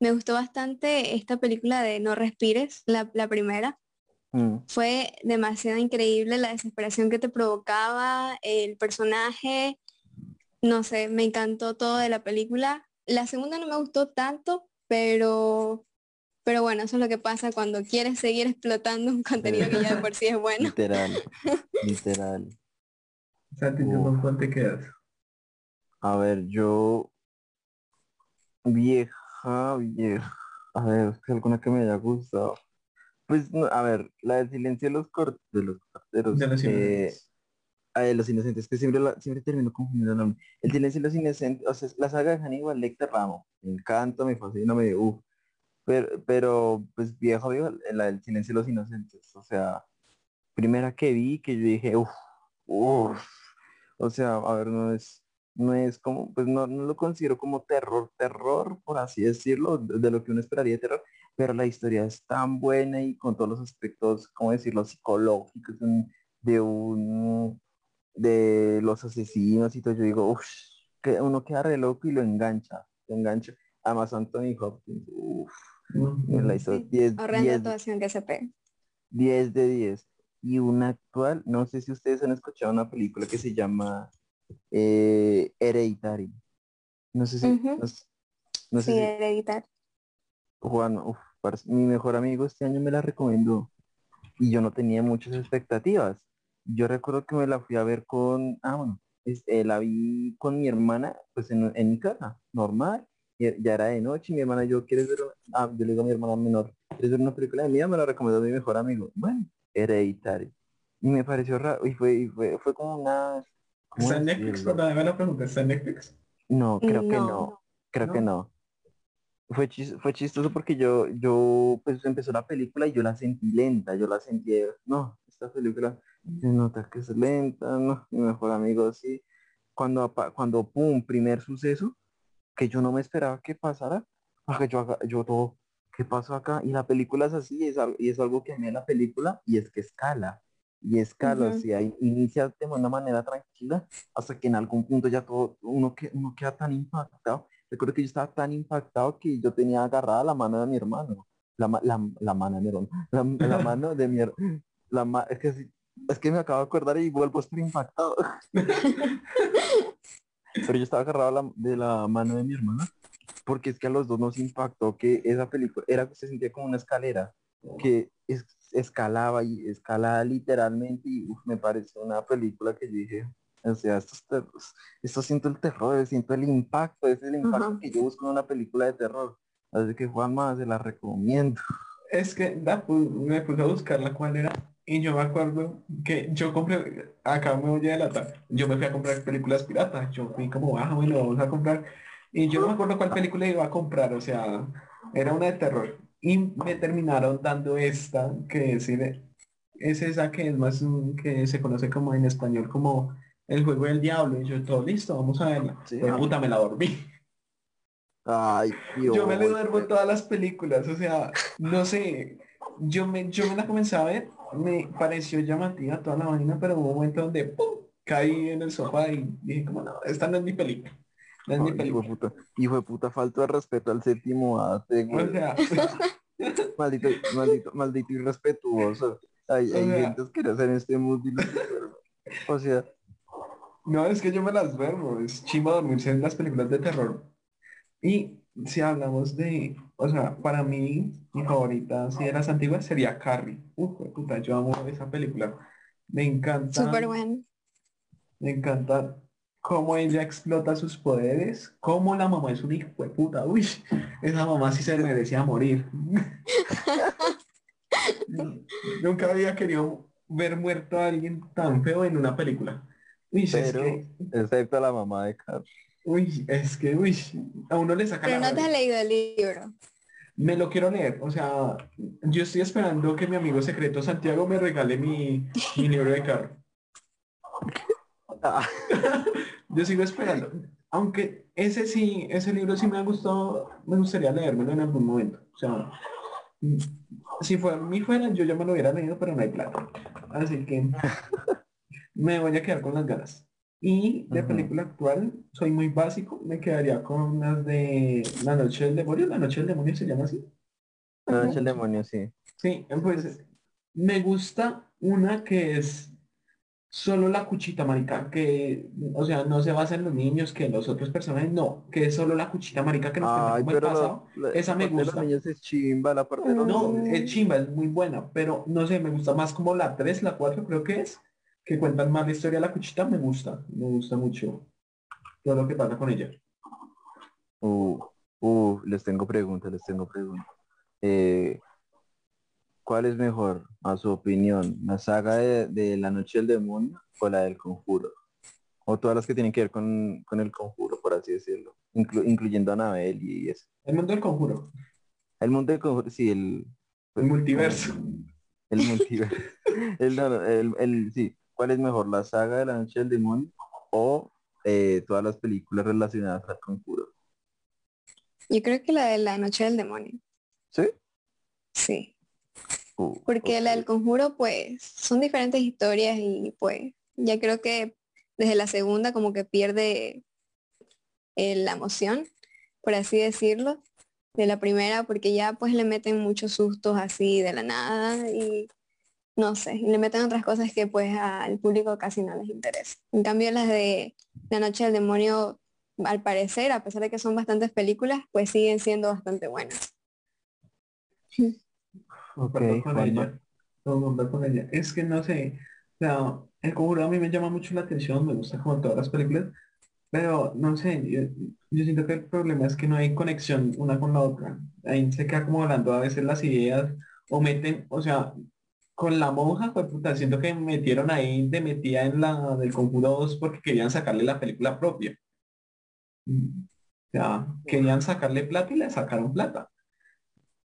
me gustó bastante esta película de No Respires, la, la primera. Mm. Fue demasiado increíble la desesperación que te provocaba, el personaje, no sé, me encantó todo de la película. La segunda no me gustó tanto, pero, pero bueno, eso es lo que pasa cuando quieres seguir explotando un contenido que ya de por sí es bueno. Literal, literal. Santi, ¿tú te quedas? A ver, yo vieja, vieja. A ver, es que alguna que me haya gustado. Pues, a ver, la del silencio de los, cort de los corteros. De los eh, inocentes. los inocentes, que siempre, siempre termino confundiendo el nombre. Silencio de los inocentes, o sea, la saga de Hannibal Lecter Ramo. Me encanta, me fascina, me uff. Pero, pero, pues viejo, viejo, la del silencio de los inocentes. O sea, primera que vi, que yo dije, uff, uff. O sea, a ver, no es, no es como, pues no, no lo considero como terror, terror, por así decirlo, de lo que uno esperaría de terror, pero la historia es tan buena y con todos los aspectos, ¿cómo decirlo?, psicológicos de un, de los asesinos y todo, yo digo, uff, que uno queda re loco y lo engancha, lo engancha. Además Anthony Hopkins, uff, me la hizo Sí, 10, Horrenda 10, actuación que se pega. 10 de 10. Y una actual, no sé si ustedes han escuchado una película que se llama eh, Hereditary. No sé si, Ujú. no, sé- no sé Sí, si hereditar. Juan, uf, parce, mi mejor amigo este año me la recomendó y yo no tenía muchas expectativas. Yo recuerdo que me la fui a ver con, ah, bueno, este, la vi con mi hermana, pues en, en mi casa, normal, y ya era de noche, y mi hermana, yo, ¿quieres ver? una-?" Ah, yo le digo a mi hermana menor, ¿quieres ver una película de mía? Me la recomendó mi mejor amigo. Bueno, Hereditary. Y me pareció raro, y fue, y fue, fue como una... ¿cómo ¿Está en Netflix? Perdóname la pregunta, ¿está en Netflix? No, creo que No. Creo ¿No? que no. Fue, chis- fue chistoso porque yo, yo, pues empezó la película y yo la sentí lenta, yo la sentí, no, esta película se nota que es lenta, no, mi mejor amigo sí. Cuando, cuando, pum, primer suceso, que yo no me esperaba que pasara, porque yo, haga- yo todo, ¿qué pasó acá? Y la película es así, es algo, y es algo que a mí la película, y es que escala, y escala, sea, in- inicia de una manera tranquila, hasta que en algún punto ya todo, uno, que, uno queda tan impactado. Recuerdo que yo estaba tan impactado que yo tenía agarrada la mano de mi hermano, la, la, la mano de mi hermano, la, la mano de mi la ma- es que es que me acabo de acordar y vuelvo a estar impactado. Pero yo estaba agarrado la- de la mano de mi hermana porque es que a los dos nos impactó que esa película era se sentía como una escalera que es- escalaba y escalaba literalmente y uf, me pareció una película que yo dije o sea esto, es esto siento el terror siento el impacto es el impacto que yo busco en una película de terror. Así que Juanma se la recomiendo. Es que la pu- me puse a buscarla cuál era y yo me acuerdo que yo compré, acá me voy a delatar, yo me fui a comprar películas piratas, yo fui como, ah, bueno, vamos a comprar, y yo no me acuerdo cuál película iba a comprar, o sea, era una de terror, y me terminaron dando esta, que es, es esa que es más, mm, que se conoce como en español como El Juego del Diablo, y yo todo listo, vamos a verla, Sí. Pues, puta, me la dormí. ay Dios. Yo me le duermo en todas las películas, o sea, no sé, yo me, yo me la comencé a ver, me pareció llamativa toda la vaina, pero hubo un momento donde ¡pum! caí en el sofá y dije como no, esta no es mi película, no es mi Ay, hijo de película. puta, hijo de puta, falta de respeto al séptimo arte, güey. O sea, Maldito, maldito, maldito irrespetuoso. Hay, hay sea- gente asquerosa en este mundo. y O sea, no, es que yo me las duermo, es chimba dormirse en las películas de terror. Y si hablamos de, o sea, para mí, mi favorita, si de las antiguas, sería Carrie. Uf, puta, yo amo esa película. Me encanta. Bueno. Me encanta cómo ella explota sus poderes, cómo la mamá es un hijo de puta. Uy, esa mamá sí se merecía morir. Nunca había querido ver muerto a alguien tan feo en una película. Uy, es Pero- que, excepto la mamá de Carl. Uy, es que, uy, a uno le saca Pero la no te has leído el libro. Me lo quiero leer, o sea, yo estoy esperando que mi amigo secreto Santiago me regale mi, mi libro de carro. Ah, Yo sigo esperando. Aunque ese sí, ese libro sí me ha gustado, me gustaría leérmelo en algún momento. O sea, mm, si fuera mi fuera, yo ya me lo hubiera leído, pero no hay plata. Así que me voy a quedar con las ganas. Y de película actual, soy muy básico, me quedaría con las de La Noche del Demonio. La Noche del Demonio se llama así. la noche del demonio, sí. Sí, pues me gusta una que es solo la cuchita, marica, que, o sea, no se basa en los niños, que en los otros personajes, no, que es solo la cuchita, marica, que nos Ay, como el pasado. la- esa me de gusta. los niños es chimba, la parte de los No, niños. es chimba, es muy buena, pero no sé, me gusta más como la 3, la 4 creo que es, que cuentan más la historia de la cuchita, me gusta, me gusta mucho todo lo que pasa con ella. Uh, uh, les tengo preguntas, les tengo preguntas. Eh, ¿Cuál es mejor, a su opinión, la saga de, de La Noche del Demonio o la del Conjuro? O todas las que tienen que ver con, con el Conjuro, por así decirlo, inclu- incluyendo a Anabel y eso. El mundo del conjuro, El mundo del Conjuro, sí, el... el multiverso. El multiverso. el, no, el, el- sí. ¿Cuál es mejor, la saga de La Noche del Demonio o eh, todas las películas relacionadas al Conjuro? Yo creo que la de la noche del demonio. ¿Sí? Sí. Uh, Porque la del conjuro, pues, son diferentes historias y pues, ya creo que desde la segunda como que pierde eh, la emoción, por así decirlo, de la primera, porque ya pues le meten muchos sustos así de la nada y no sé, y le meten otras cosas que pues al público casi no les interesa. En cambio las de La Noche del Demonio, al parecer, a pesar de que son bastantes películas, pues siguen siendo bastante buenas. Okay, con ella. con ella. Es que no sé, o sea, el conjuro a mí me llama mucho la atención, me gusta como todas las películas, pero no sé, yo, siento que el problema es que no hay conexión una con la otra. Ahí se queda como hablando a veces las ideas o meten, o sea, con la monja, pues puta, siento que metieron ahí de metida en la del conjuro 2 porque querían sacarle la película propia. O sea, querían sacarle plata y le sacaron plata.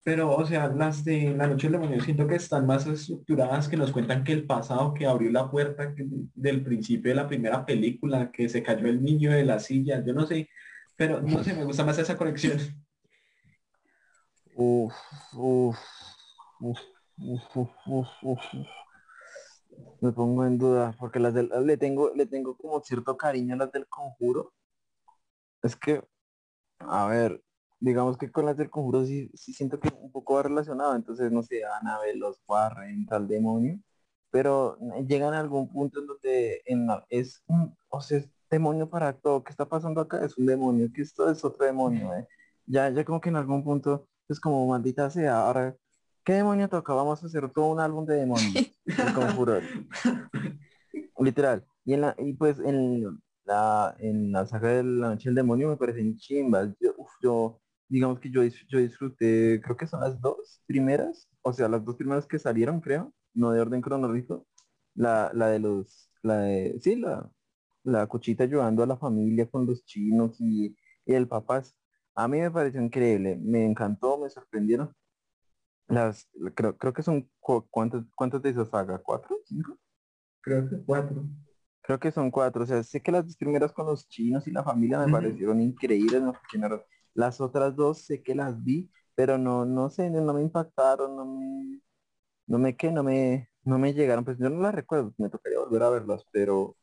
Pero, o sea, las de La Noche del Demonio siento que están más estructuradas, que nos cuentan que el pasado que abrió la puerta del principio de la primera película, que se cayó el niño de la silla, yo no sé, pero no sé, me gusta más esa conexión. Uf, uf, uf, Me pongo en duda, porque las del, le tengo, le tengo como cierto cariño a las del conjuro. Es que, a ver, digamos que con las del conjuro sí, sí siento que un poco va relacionado, entonces no sé, ver los Warren, tal demonio, pero llegan a algún punto en donde en es un, o sea, demonio para todo, ¿qué está pasando acá? Es un demonio, que esto es otro demonio, ¿eh? Ya, ya como que en algún punto es como maldita sea, ahora, ¿qué demonio toca? Vamos a hacer todo un álbum de demonios, el conjuro. Literal. Y en la, y pues en la, en la saga de la noche del demonio me parecen chimbas. Yo, yo digamos que yo, yo disfruté, creo que son las dos primeras, o sea, las dos primeras que salieron, creo, no de orden cronológico, la, la de los, la de, sí, la, la cuchita ayudando a la familia con los chinos y, el papás. A mí me pareció increíble, me encantó, me sorprendieron. Las, creo, creo que son, ¿cuántas, cuántas de esas saga? ¿Cuatro? ¿Cinco? Creo que cuatro. Creo que son cuatro, o sea, sé que las dos primeras con los chinos y la familia me parecieron increíbles, las otras dos sé que las vi, pero no, no sé, no, me impactaron, no me, no me que, no me, no me llegaron, pues yo no las recuerdo, me tocaría volver a verlas, pero,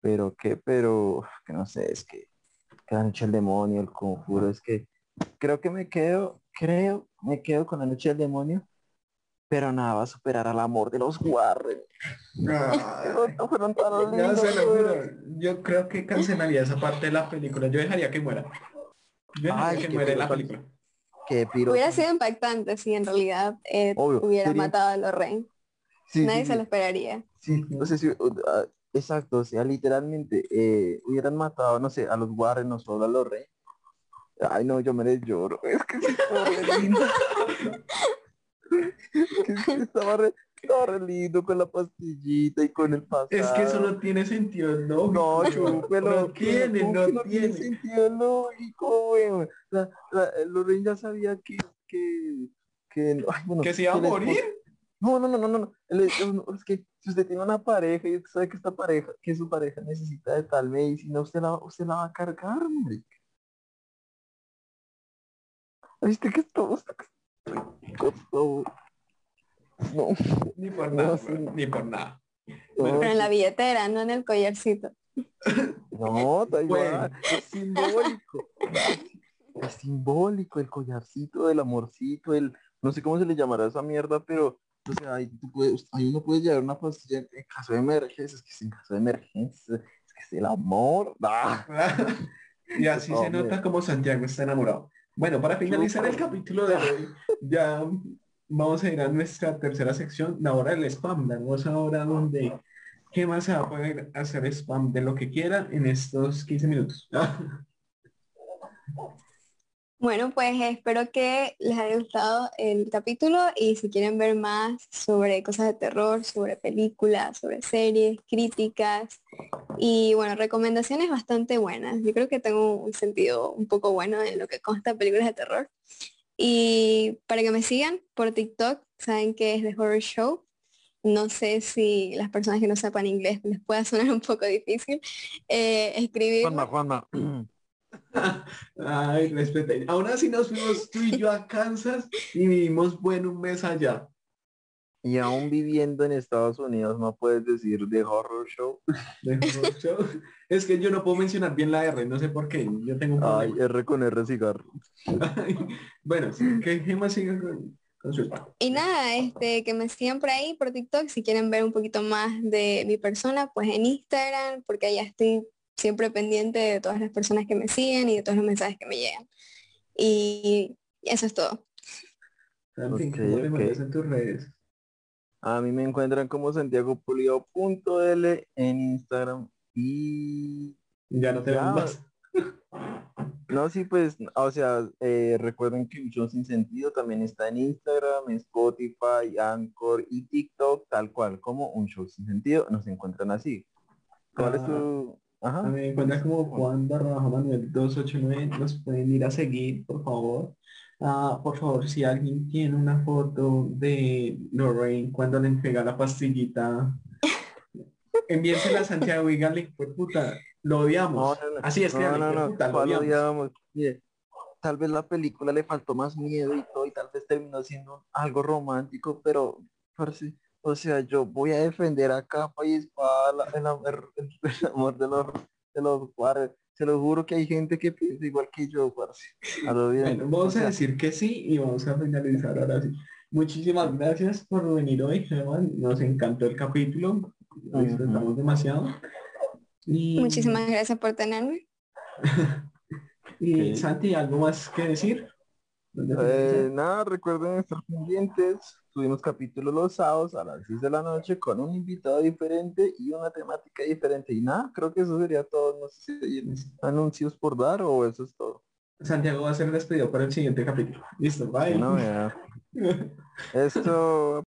pero qué, pero, que no sé, es que, que del demonio, el conjuro, es que creo que me quedo, creo, me quedo con la noche del demonio, pero nada va a superar al amor de los Warren. Yo creo que cancelaría esa parte de la película. Yo dejaría que muera. Ay, que muere la película. Hubiera sido impactante si en realidad hubiera matado a Lorraine. Nadie se lo esperaría. Sí, no sé si... Ah, exacto, o sea, literalmente eh, hubieran matado, no sé, a los Warren o solo a Lorraine. Ay, no, yo me les lloro. Es que sí, estaba re, estaba re lindo con la pastillita y con el pasado. Es que eso no tiene sentido no No, no tiene, no, tiene. sentido lógico, güey. La, la, Lorraine ya sabía que, que, que, ay, bueno, que se iba a morir. No, no, no, no, no. Es que si usted tiene una pareja y usted sabe que esta pareja, que su pareja necesita de tal medicina, usted la, usted la va a cargar, hombre. ¿Viste que esto? No. Ni por nada, ni por nada. Pero en la billetera, no en el collarcito. No, igual. Es simbólico. Es simbólico el collarcito, el amorcito, el no sé cómo se le llamará esa mierda, pero o sea, ahí, tú puedes, ahí uno puede llevar una pastilla en caso de emergencia, es que en caso de emergencia, es que es el amor. y así se nota como Santiago está enamorado. Bueno, para finalizar el capítulo de hoy, ya vamos a ir a nuestra tercera sección, la hora del spam, la hermosa hora donde ¿qué más se va a poder hacer spam de lo que quiera en estos 15 minutos? Bueno, pues espero que les haya gustado el capítulo y si quieren ver más sobre cosas de terror, sobre películas, sobre series, críticas y bueno, recomendaciones bastante buenas. Yo creo que tengo un sentido un poco bueno en lo que consta películas de terror. Y para que me sigan por TikTok, saben que es The Horror Show. No sé si las personas que no sepan inglés les pueda sonar un poco difícil. Eh, escribir. Juanma, Juanma. Ay, respete. Aún así nos fuimos tú y yo a Kansas y vivimos bueno un mes allá. Y aún viviendo en Estados Unidos no puedes decir de horror show. De horror show. Es que yo no puedo mencionar bien la R, no sé por qué. Yo tengo un Ay. R con R cigarro. bueno, sí, ¿qué, qué más sigue con, con su? Y nada, este, que me sigan por ahí por TikTok si quieren ver un poquito más de mi persona, pues en Instagram, porque allá estoy siempre pendiente de todas las personas que me siguen y de todos los mensajes que me llegan. Y eso es todo. Santi, Ok, ¿cómo te ok. encuentras en tus redes? A mí me encuentran como santiagopulido.l en Instagram y Ya no te Ya. veo más. no sí pues o sea eh, recuerden que un show sin sentido también está en Instagram, Spotify, Anchor y TikTok tal cual como un show sin sentido nos encuentran así. ¿Cuál es Ah. tu ajá? me encuentran como Juan barra baja Manuel 289. Nos pueden ir a seguir, por favor. Ah, por favor, si alguien tiene una foto de Lorraine cuando le entrega la pastillita, envíensela a Santiago y díganle, pues puta, lo odiamos. No, no, no. Así es que no, no, no, puta, lo ¿cuál odiamos. tal vez la película le faltó más miedo y todo y tal vez terminó siendo algo romántico, pero parce, o sea, yo voy a defender a capa y espada el, amor, el- el amor de los de los padres. Se lo juro que hay gente que piensa igual que yo, parce. A lo bien. Bueno, vamos O a decir que sí y vamos a finalizar ahora sí. Muchísimas gracias por venir hoy, Germán. Nos encantó el capítulo. Lo disfrutamos demasiado. Y, Muchísimas gracias por tenerme. Y. Santi, ¿algo más que decir? ¿Dónde te Eh, nada, recuerden estar pendientes. Tuvimos capítulos los sábados a las 6 de la noche con un invitado diferente y una temática diferente. Y nada, creo que eso sería todo. No sé si hay anuncios por dar o eso es todo. Santiago va a ser despedido para el siguiente capítulo. Listo, bye. No. Esto